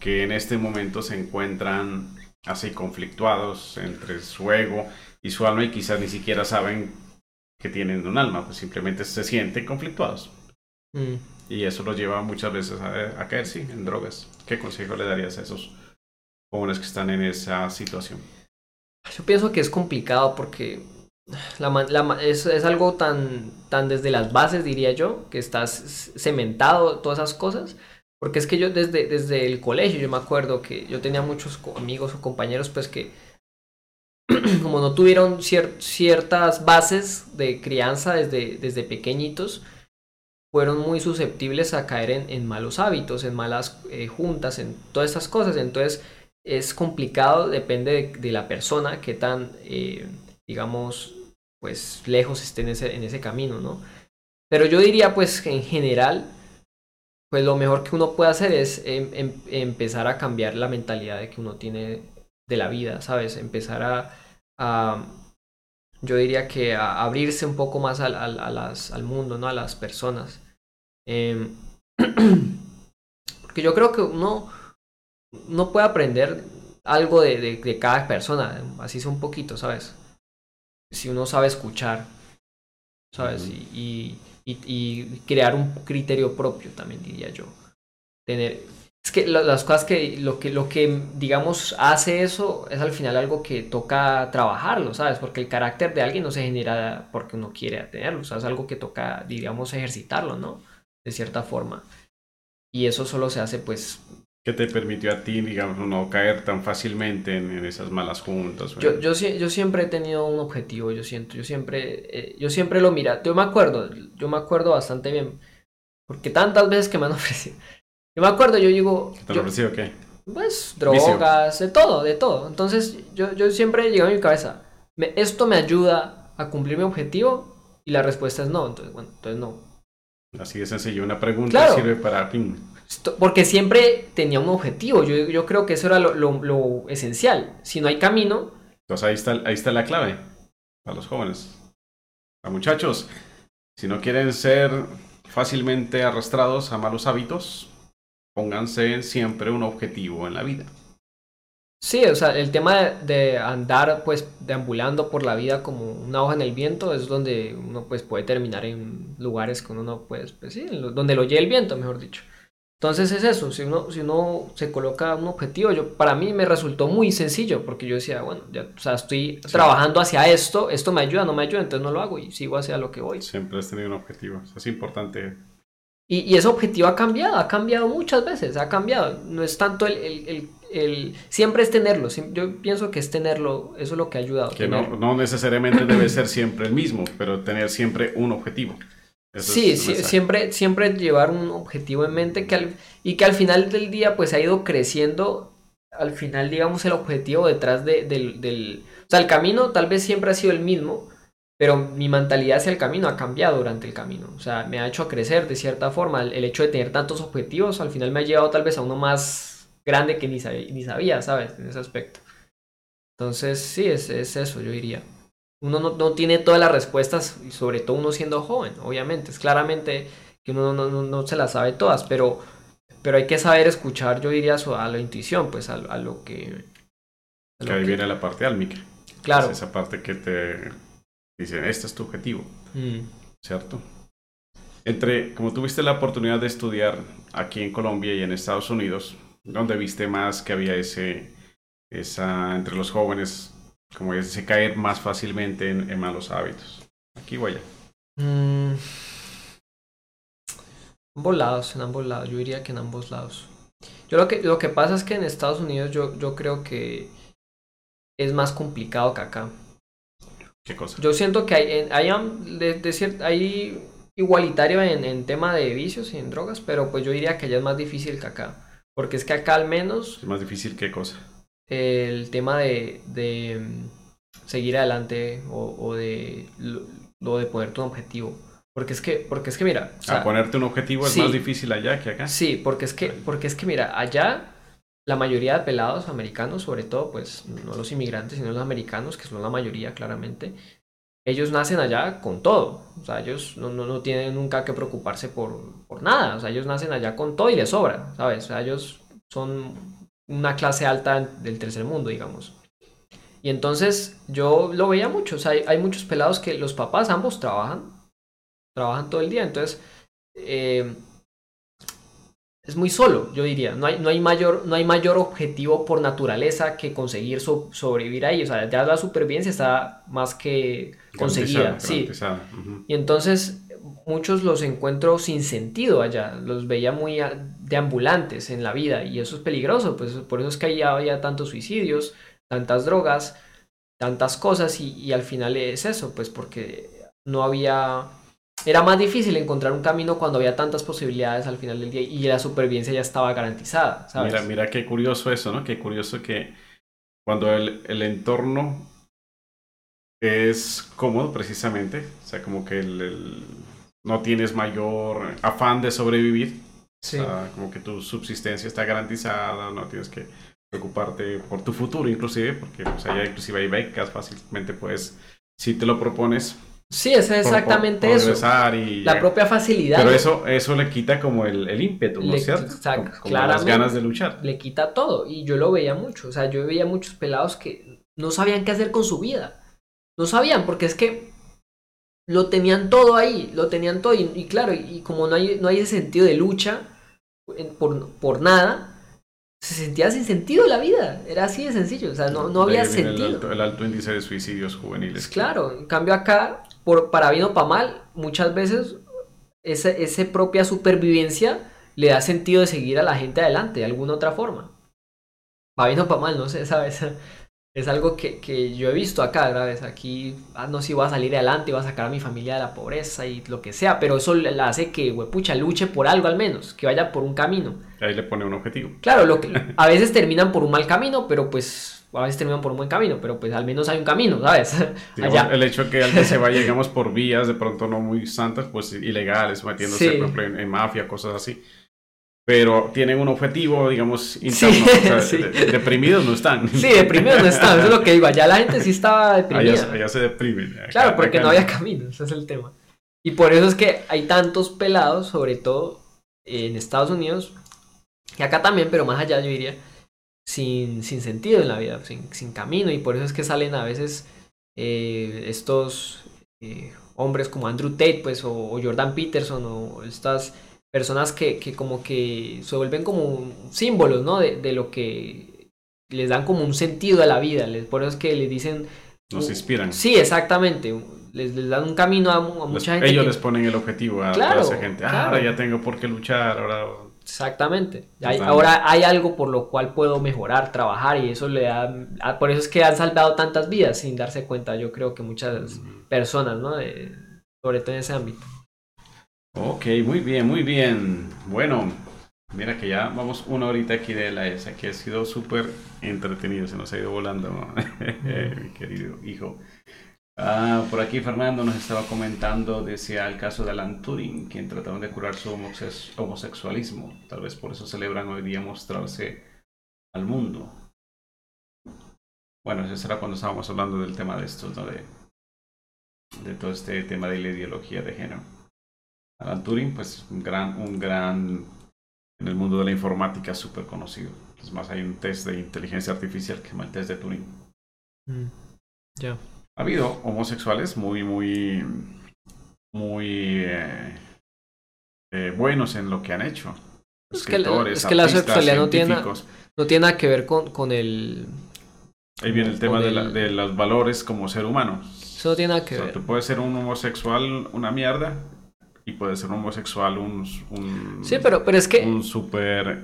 que en este momento se encuentran así conflictuados entre su ego y su alma y quizás ni siquiera saben que tienen un alma, pues simplemente se sienten conflictuados. Mm. Y eso los lleva muchas veces a, caer, sí, en drogas. ¿Qué consejo le darías a esos jóvenes que están en esa situación? Yo pienso que es complicado porque es, es, algo tan, tan desde las bases, diría yo, que estás cementado, todas esas cosas, porque es que yo desde, desde el colegio, yo me acuerdo que yo tenía muchos amigos o compañeros pues que como no tuvieron ciertas bases de crianza desde, desde pequeñitos, fueron muy susceptibles a caer en, malos hábitos, en malas eh, juntas, en todas estas cosas. Entonces es complicado, depende de, la persona, que tan, eh, digamos, pues lejos esté en ese, en ese camino, ¿no? Pero yo diría pues que en general pues lo mejor que uno puede hacer es em, em, empezar a cambiar la mentalidad de que uno tiene de la vida, ¿sabes? Empezar a, yo diría que a abrirse un poco más al, al, a las, al mundo, ¿no? A las personas. Em, porque yo creo que uno, no puede aprender algo de, de, de, cada persona, así es un poquito, ¿sabes? si uno sabe escuchar, ¿sabes? y, crear un criterio propio también, diría yo. Tener... Es que las cosas que lo, que lo que, digamos, hace eso es al final algo que toca trabajarlo, ¿sabes? Porque el carácter de alguien no se genera porque uno quiere tenerlo, o sea, es algo que toca, digamos, ejercitarlo, ¿no? De cierta forma. Y eso solo se hace, pues, ¿Qué te permitió a ti, digamos, no caer tan fácilmente en, esas malas juntas? Yo, yo, yo, siempre he tenido un objetivo, yo siento, yo siempre, eh, yo siempre lo mira. Yo me acuerdo, yo me acuerdo bastante bien, porque tantas veces que me han ofrecido. Yo me acuerdo, yo digo... ¿Te han ofrecido qué? Pues drogas, de todo, de todo. Entonces yo, yo siempre llego a mi cabeza, ¿esto me ayuda a cumplir mi objetivo? Y la respuesta es no, entonces bueno, entonces no. Así de sencillo, una pregunta sirve para... Ping porque siempre tenía un objetivo. Yo, yo creo que eso era lo, lo, esencial. Si no hay camino. Entonces ahí está, ahí está la clave para los jóvenes. Para muchachos, si no quieren ser fácilmente arrastrados a malos hábitos, pónganse siempre un objetivo en la vida. Sí, o sea, el tema de, andar pues deambulando por la vida como una hoja en el viento es donde uno pues puede terminar en lugares con uno pues, pues sí, donde lo lleve el viento, mejor dicho. Entonces es eso, si uno, si uno se coloca un objetivo, yo, para mí me resultó muy sencillo, porque yo decía, bueno, ya, o sea, estoy trabajando hacia esto, esto me ayuda, no me ayuda, entonces no lo hago y sigo hacia lo que voy. Siempre has tenido un objetivo, eso es importante. Y, y, ese objetivo ha cambiado, ha cambiado muchas veces, ha cambiado, no es tanto el, el, el, el siempre es tenerlo, yo pienso que es tenerlo, eso es lo que ha ayudado. Que no, no necesariamente debe ser siempre el mismo, pero tener siempre un objetivo sí, siempre, siempre llevar un objetivo en mente que al, y que al final del día pues ha ido creciendo, al final digamos el objetivo detrás de, del, del... O sea, el camino tal vez siempre ha sido el mismo, pero mi mentalidad hacia el camino ha cambiado durante el camino. O sea, me ha hecho crecer de cierta forma. El, hecho de tener tantos objetivos al final me ha llevado tal vez a uno más grande que ni sabía, ni sabía ¿sabes? En ese aspecto. Entonces, sí, es, es eso, yo diría. Uno no, tiene todas las respuestas, y sobre todo uno siendo joven, obviamente. Es claramente que uno no, se las sabe todas, pero, pero hay que saber escuchar, yo diría, a la intuición, pues a, lo que... que ahí viene la parte álmica. Claro. esa parte que te dice, este es tu objetivo. Mm. ¿Cierto? Entre, como tuviste la oportunidad de estudiar aquí en Colombia y en Estados Unidos, ¿dónde viste más que había ese, esa, entre los jóvenes, como se caer más fácilmente en, malos hábitos. Aquí o allá. Mm. ambos lados, en ambos lados. Yo diría que en ambos lados. Yo lo que, lo que pasa es que en Estados Unidos yo, yo creo que es más complicado que acá. ¿Qué cosa? Yo siento que hay, hay, de, hay igualitario en, en, tema de vicios y en drogas, pero pues yo diría que allá es más difícil que acá. Porque es que acá al menos... ¿Es más difícil qué cosa? El tema de, de mm, seguir adelante o, de lo, de ponerte un objetivo. Porque es que, porque es que mira. a ponerte un objetivo es más difícil allá que acá. Sí, porque es que, porque es que mira, allá la mayoría de pelados americanos, sobre todo, pues no los inmigrantes, sino los americanos, que son la mayoría claramente, ellos nacen allá con todo. O sea, ellos no, no, no tienen nunca que preocuparse por, por nada. O sea, ellos nacen allá con todo y les sobra, ¿sabes? O sea, ellos son una clase alta del tercer mundo, digamos. Y entonces yo lo veía mucho, o sea, hay, muchos pelados que los papás ambos trabajan, trabajan todo el día, entonces eh, es muy solo, yo diría, no hay, no, hay mayor, no hay mayor objetivo por naturaleza que conseguir sobrevivir ahí, o sea, ya la supervivencia está más que conseguida, sí. Y entonces muchos los encuentro sin sentido allá, los veía muy deambulantes en la vida y eso es peligroso, pues por eso es que allá había tantos suicidios, tantas drogas, tantas cosas y, al final es eso, pues porque no había... Era más difícil encontrar un camino cuando había tantas posibilidades al final del día y la supervivencia ya estaba garantizada. Mira, mira qué curioso eso, ¿no? Qué curioso que cuando el entorno es cómodo precisamente, o sea, como que el no tienes mayor afán de sobrevivir. Sí. como que tu subsistencia está garantizada, no tienes que preocuparte por tu futuro inclusive, porque o sea, ya inclusive hay becas, fácilmente puedes, si te lo propones. Sí, es exactamente eso. Y, la propia facilidad. Pero eso, eso le quita como el, el ímpetu, ¿no es cierto? Exacto, como, las ganas de luchar. Le quita todo. Y yo lo veía mucho. O sea, yo veía muchos pelados que no sabían qué hacer con su vida. no sabían, porque es que lo tenían todo ahí, lo tenían todo, y, claro, y, como no hay, no hay ese sentido de lucha por, por nada, se sentía sin sentido la vida. Era así de sencillo. O sea, no, no había sentido. El alto, índice de suicidios juveniles. Claro, en cambio acá, por, para bien o para mal, muchas veces esa, esa propia supervivencia le da sentido de seguir a la gente adelante de alguna otra forma. Para bien o para mal, no sé, ¿sabes? Es algo que, que, yo he visto acá, ¿sabes? Aquí, ah, no sé si voy a salir adelante, voy a sacar a mi familia de la pobreza y lo que sea, pero eso le hace que, pucha, luche por algo al menos, que vaya por un camino. Ahí le pone un objetivo. Claro, lo que, a veces terminan por un mal camino, pero pues, a veces terminan por un buen camino, pero pues al menos hay un camino, ¿sabes? El hecho de que alguien se vaya, digamos, por vías de pronto no muy santas, pues ilegales, metiéndose, por ejemplo, en mafia, cosas así pero tienen un objetivo, digamos, interno. deprimidos no están. Sí, deprimidos no están, eso es lo que digo. Allá la gente sí estaba deprimida. Allá, se deprimen. claro, porque no había camino, ese es el tema. Y por eso es que hay tantos pelados, sobre todo en Estados Unidos, y acá también, pero más allá yo diría, sin, sin sentido en la vida, sin, sin camino. Y por eso es que salen a veces eh, estos eh, hombres como Andrew Tate, pues, o Jordan Peterson, o estas personas que, que como que se vuelven como símbolos, ¿no? De, de, lo que les dan como un sentido a la vida. Les, por eso es que les dicen... Nos inspiran. Sí, exactamente. Les, les dan un camino a, mucha gente. Ellos les ponen el objetivo a toda esa gente. Ah, ahora ya tengo por qué luchar, ahora... Exactamente. ahora hay algo por lo cual puedo mejorar, trabajar y eso le da... Por eso es que han salvado tantas vidas sin darse cuenta, yo creo que muchas personas, ¿no? sobre todo en ese ámbito. Ok, muy bien, muy bien. Bueno, mira que ya vamos una horita aquí de la ESA, que ha sido súper entretenido, se nos ha ido volando, mi querido hijo. Ah, por aquí Fernando nos estaba comentando, decía el caso de Alan Turing, quien trataron de curar su homosexualismo. Tal vez por eso celebran hoy día mostrarse al mundo. Bueno, eso será cuando estábamos hablando del tema de estos, ¿no? De, de todo este tema de la ideología de género. Alan Turing, pues un gran, un gran, en el mundo de la informática súper conocido. Es más, hay un test de inteligencia artificial que se llama el test de Turing. Mm, ya. Ha habido homosexuales muy, muy, muy eh, eh, buenos en lo que han hecho. Es que, es que la sexualidad no tiene, no tiene nada que ver con, con el... Ahí viene el tema de, de, los valores como ser humano. Eso no tiene nada que ver. Tú puedes ser un homosexual una mierda y puede ser un homosexual un, un sí pero pero es que un super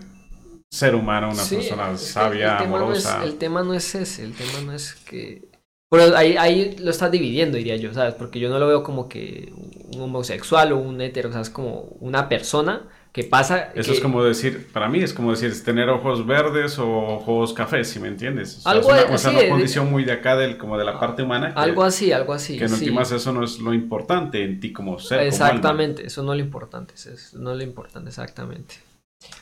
ser humano una persona sabia el amorosa no es, el tema no es ese el tema no es que pero ahí, ahí lo estás dividiendo diría yo sabes porque yo no lo veo como que un homosexual o un hetero o sea es como una persona que pasa. Eso es como decir, para mí es como decir, tener ojos verdes o ojos cafés, si me entiendes. algo es una, condición muy de acá, del, como de la parte humana. algo así, algo así. Que en últimas eso no es lo importante en ti como ser. Exactamente, eso no es lo importante, eso no es lo importante, exactamente.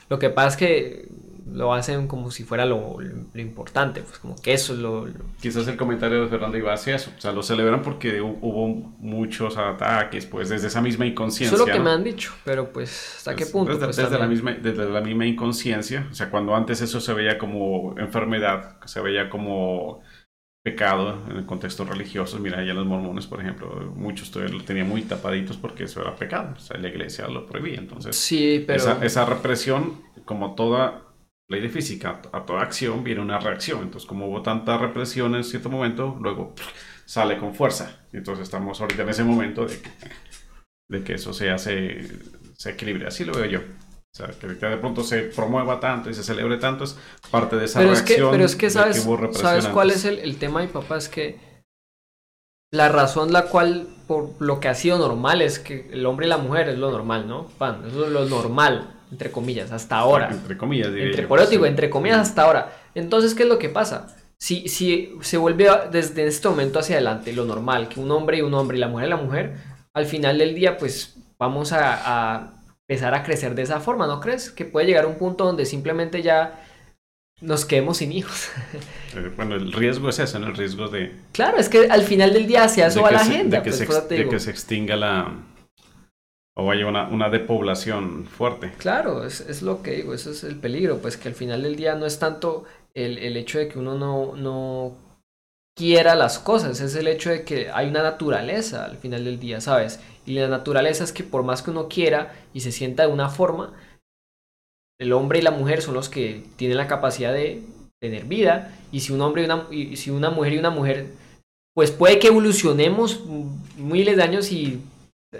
Lo que pasa es que lo hacen como si fuera lo, importante, pues como que eso es lo, Quizás el comentario de Fernando iba hacia eso, o sea, lo celebran porque hubo muchos ataques, pues desde esa misma inconsciencia. Eso es lo que me han dicho, pero pues hasta qué pues, punto. Desde, pues, la misma, desde la misma inconsciencia, o sea, cuando antes eso se veía como enfermedad, se veía como pecado en el contexto religioso. Mira, ya los mormones, por ejemplo, muchos todavía lo tenían muy tapaditos porque eso era pecado. O sea, la iglesia lo prohibía. Entonces, sí, pero... esa, esa represión, como toda ley de física, a toda acción viene una reacción. Entonces, como hubo tanta represión en cierto momento, luego sale con fuerza. Entonces, estamos ahorita en ese momento de que, de que eso se hace, se equilibre. Así lo veo yo. O sea, que ahorita de pronto se promueva tanto y se celebre tanto es parte de esa pero reacción. Es que, pero es que sabes, ¿sabes cuál es el, el tema, mi papá? Es que la razón la cual, por lo que ha sido normal, es que el hombre y la mujer es lo normal, ¿no? Pan, eso es lo normal entre comillas, hasta ahora. Entre comillas, diría entre, Por digo, entre comillas, hasta ahora. Entonces, ¿qué es lo que pasa? Si, si se vuelve desde este momento hacia adelante lo normal, que un hombre y un hombre y la mujer y la mujer, al final del día, pues vamos a, empezar a crecer de esa forma, ¿no crees? Que puede llegar a un punto donde simplemente ya nos quedemos sin hijos. Eh, bueno, el riesgo es ese, ¿no? El riesgo de... Claro, es que al final del día hacia eso va la gente. Pues, de que se extinga la, o haya una, una depoblación fuerte. Claro, es, es, lo que digo, ese es el peligro, pues que al final del día no es tanto el, el hecho de que uno no, no quiera las cosas, es el hecho de que hay una naturaleza al final del día, ¿sabes? Y la naturaleza es que por más que uno quiera y se sienta de una forma, el hombre y la mujer son los que tienen la capacidad de tener vida y si un hombre y una, y si una mujer y una mujer, pues puede que evolucionemos miles de años y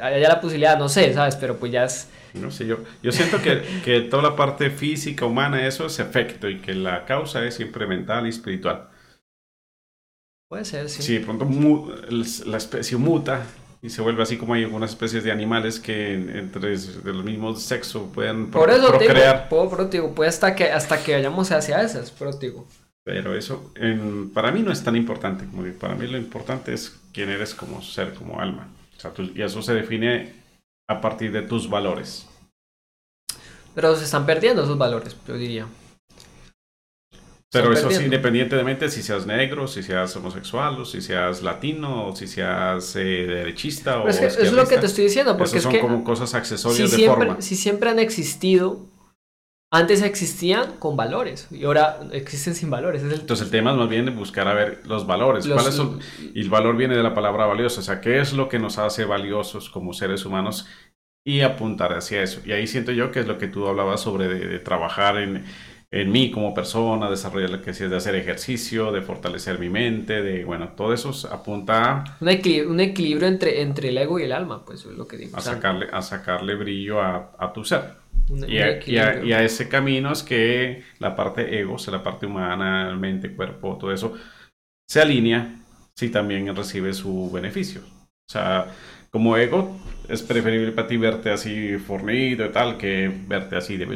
haya la posibilidad, no sé, ¿sabes? Pero pues ya es... No sé, yo, yo siento que, que toda la parte física, humana, eso es efecto y que la causa es siempre mental y espiritual. Puede ser, sí. Si de pronto la especie muta y se vuelve así como hay algunas especies de animales que entre de los mismos sexo pueden Por eso procrear. Digo, puedo, digo, puede hasta que, hasta que vayamos hacia esas, pero digo. Pero eso en, para mí no es tan importante. Como para mí lo importante es quién eres como ser, como alma. O sea, y eso se define a partir de tus valores. Pero se están perdiendo esos valores, yo diría. Pero eso sí, independientemente si seas negro, si seas homosexual, o si seas latino, o si seas eh, derechista o es Eso es lo que te estoy diciendo, porque son como cosas accesorias de siempre, forma. Si siempre han existido, antes existían con valores y ahora existen sin valores. Entonces el tema es más bien buscar a ver los valores. ¿Cuáles son? Y el valor viene de la palabra valioso, o sea, ¿qué es lo que nos hace valiosos como seres humanos? Y apuntar hacia eso. Y ahí siento yo que es lo que tú hablabas sobre de trabajar en en mí como persona, desarrollar lo que es de hacer ejercicio, de fortalecer mi mente, de, bueno, todo eso apunta a... Un equilibrio, entre, entre el ego y el alma, pues es lo que digo. A sacarle, a sacarle brillo a, a tu ser. Y, a, y, a, ese camino es que la parte ego, o sea, la parte humana, mente, cuerpo, todo eso, se alinea si también recibe su beneficio. O sea, como ego, es preferible para ti verte así fornido y tal que verte así de.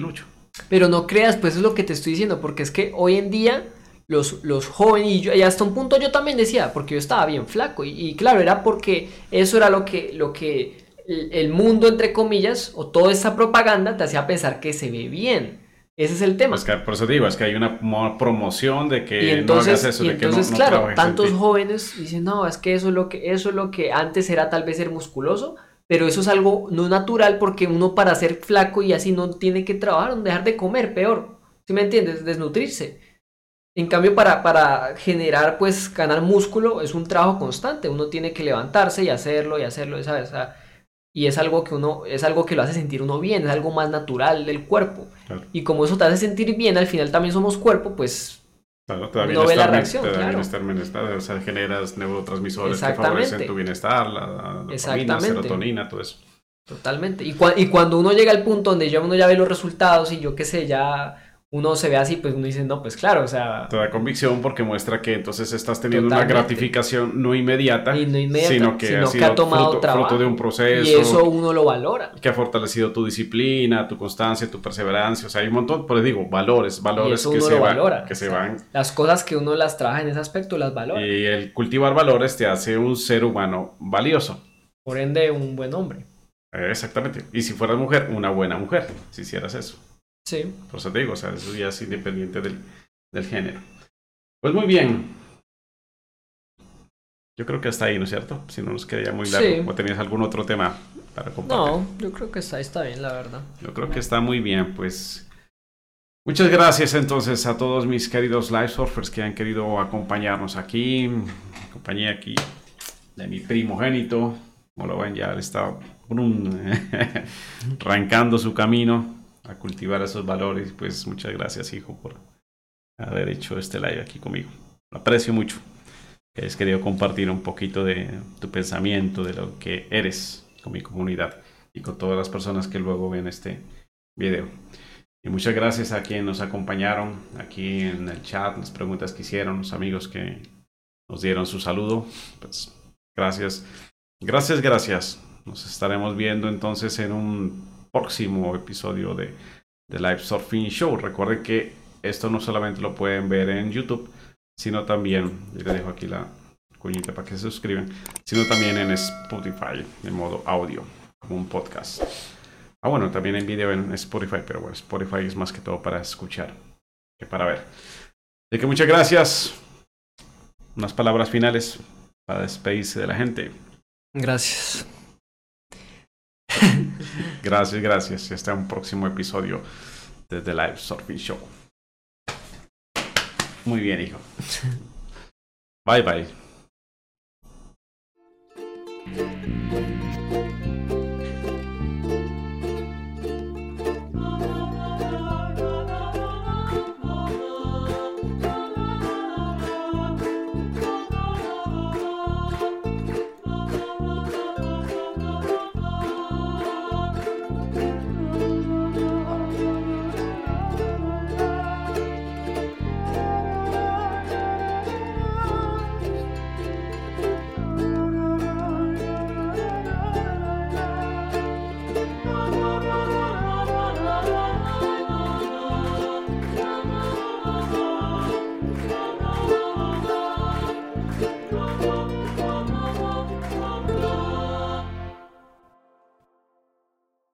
Pero no creas, pues es lo que te estoy diciendo, porque es que hoy en día los, los jóvenes, y, yo, hasta un punto yo también decía, porque yo estaba bien flaco, y, claro, era porque eso era lo que, lo que el, mundo, entre comillas, o toda esa propaganda te hacía pensar que se ve bien. Ese es el tema. Pues por eso digo, es que hay una promoción de que entonces, no hagas eso, de entonces, que no, claro, tantos jóvenes dicen, no, es que eso es lo que, eso es lo que antes era tal vez ser musculoso, pero eso es algo no natural porque uno para ser flaco y así no tiene que trabajar, dejar de comer, peor. ¿Sí me entiendes? Desnutrirse. En cambio, para, para generar, pues, ganar músculo es un trabajo constante. Uno tiene que levantarse y hacerlo y hacerlo, ¿sabes? Y es algo que uno, es algo que lo hace sentir uno bien, es algo más natural del cuerpo. Y como eso te hace sentir bien, al final también somos cuerpo, pues Claro, te da bienestar, la reacción, te da bienestar, bienestar, o sea, generas neurotransmisores que favorecen tu bienestar, la, la serotonina, todo eso. Totalmente. Y, y, cuando uno llega al punto donde ya uno ya ve los resultados y yo qué sé, ya uno se ve así, pues uno dice, no, pues claro, o sea... Te da convicción porque muestra que entonces estás teniendo una gratificación no inmediata, sino que, ha, tomado trabajo, de un proceso. Y eso uno lo valora. Que ha fortalecido tu disciplina, tu constancia, tu perseverancia, o sea, hay un montón, pues digo, valores, valores que, se, valora, que se van... Las cosas que uno las trabaja en ese aspecto las valora. Y el cultivar valores te hace un ser humano valioso. Por ende, un buen hombre. Exactamente. Y si fueras mujer, una buena mujer, si hicieras eso. Sí. Por eso te digo, o sea, eso ya es independiente del, del género. Pues muy bien. Yo creo que hasta ahí, ¿no es cierto? Si no nos queda ya muy largo. ¿O tenías algún otro tema para compartir? No, yo creo que está, está bien, la verdad. Yo creo que está muy bien, pues. Muchas gracias entonces a todos mis queridos live surfers que han querido acompañarnos aquí. Compañía aquí de mi primogénito. Como lo ven, ya está arrancando su camino a cultivar esos valores. Pues muchas gracias, hijo, por haber hecho este live aquí conmigo. Lo aprecio mucho hayas querido compartir un poquito de tu pensamiento, de lo que eres con mi comunidad y con todas las personas que luego ven este video. Y muchas gracias a quienes nos acompañaron aquí en el chat, las preguntas que hicieron, los amigos que nos dieron su saludo. Pues gracias. Gracias, gracias. Nos estaremos viendo entonces en un próximo episodio de, de Live Surfing Show. Recuerden que esto no solamente lo pueden ver en YouTube, sino también, y les dejo aquí la cuñita para que se suscriban, sino también en Spotify, en modo audio, como un podcast. Ah, bueno, también en video en Spotify, pero bueno, Spotify es más que todo para escuchar que para ver. Así que muchas gracias. Unas palabras finales para despedirse de la gente. Gracias. Gracias, gracias. Hasta un próximo episodio de The Live Surfing Show. Muy bien, hijo. Bye bye.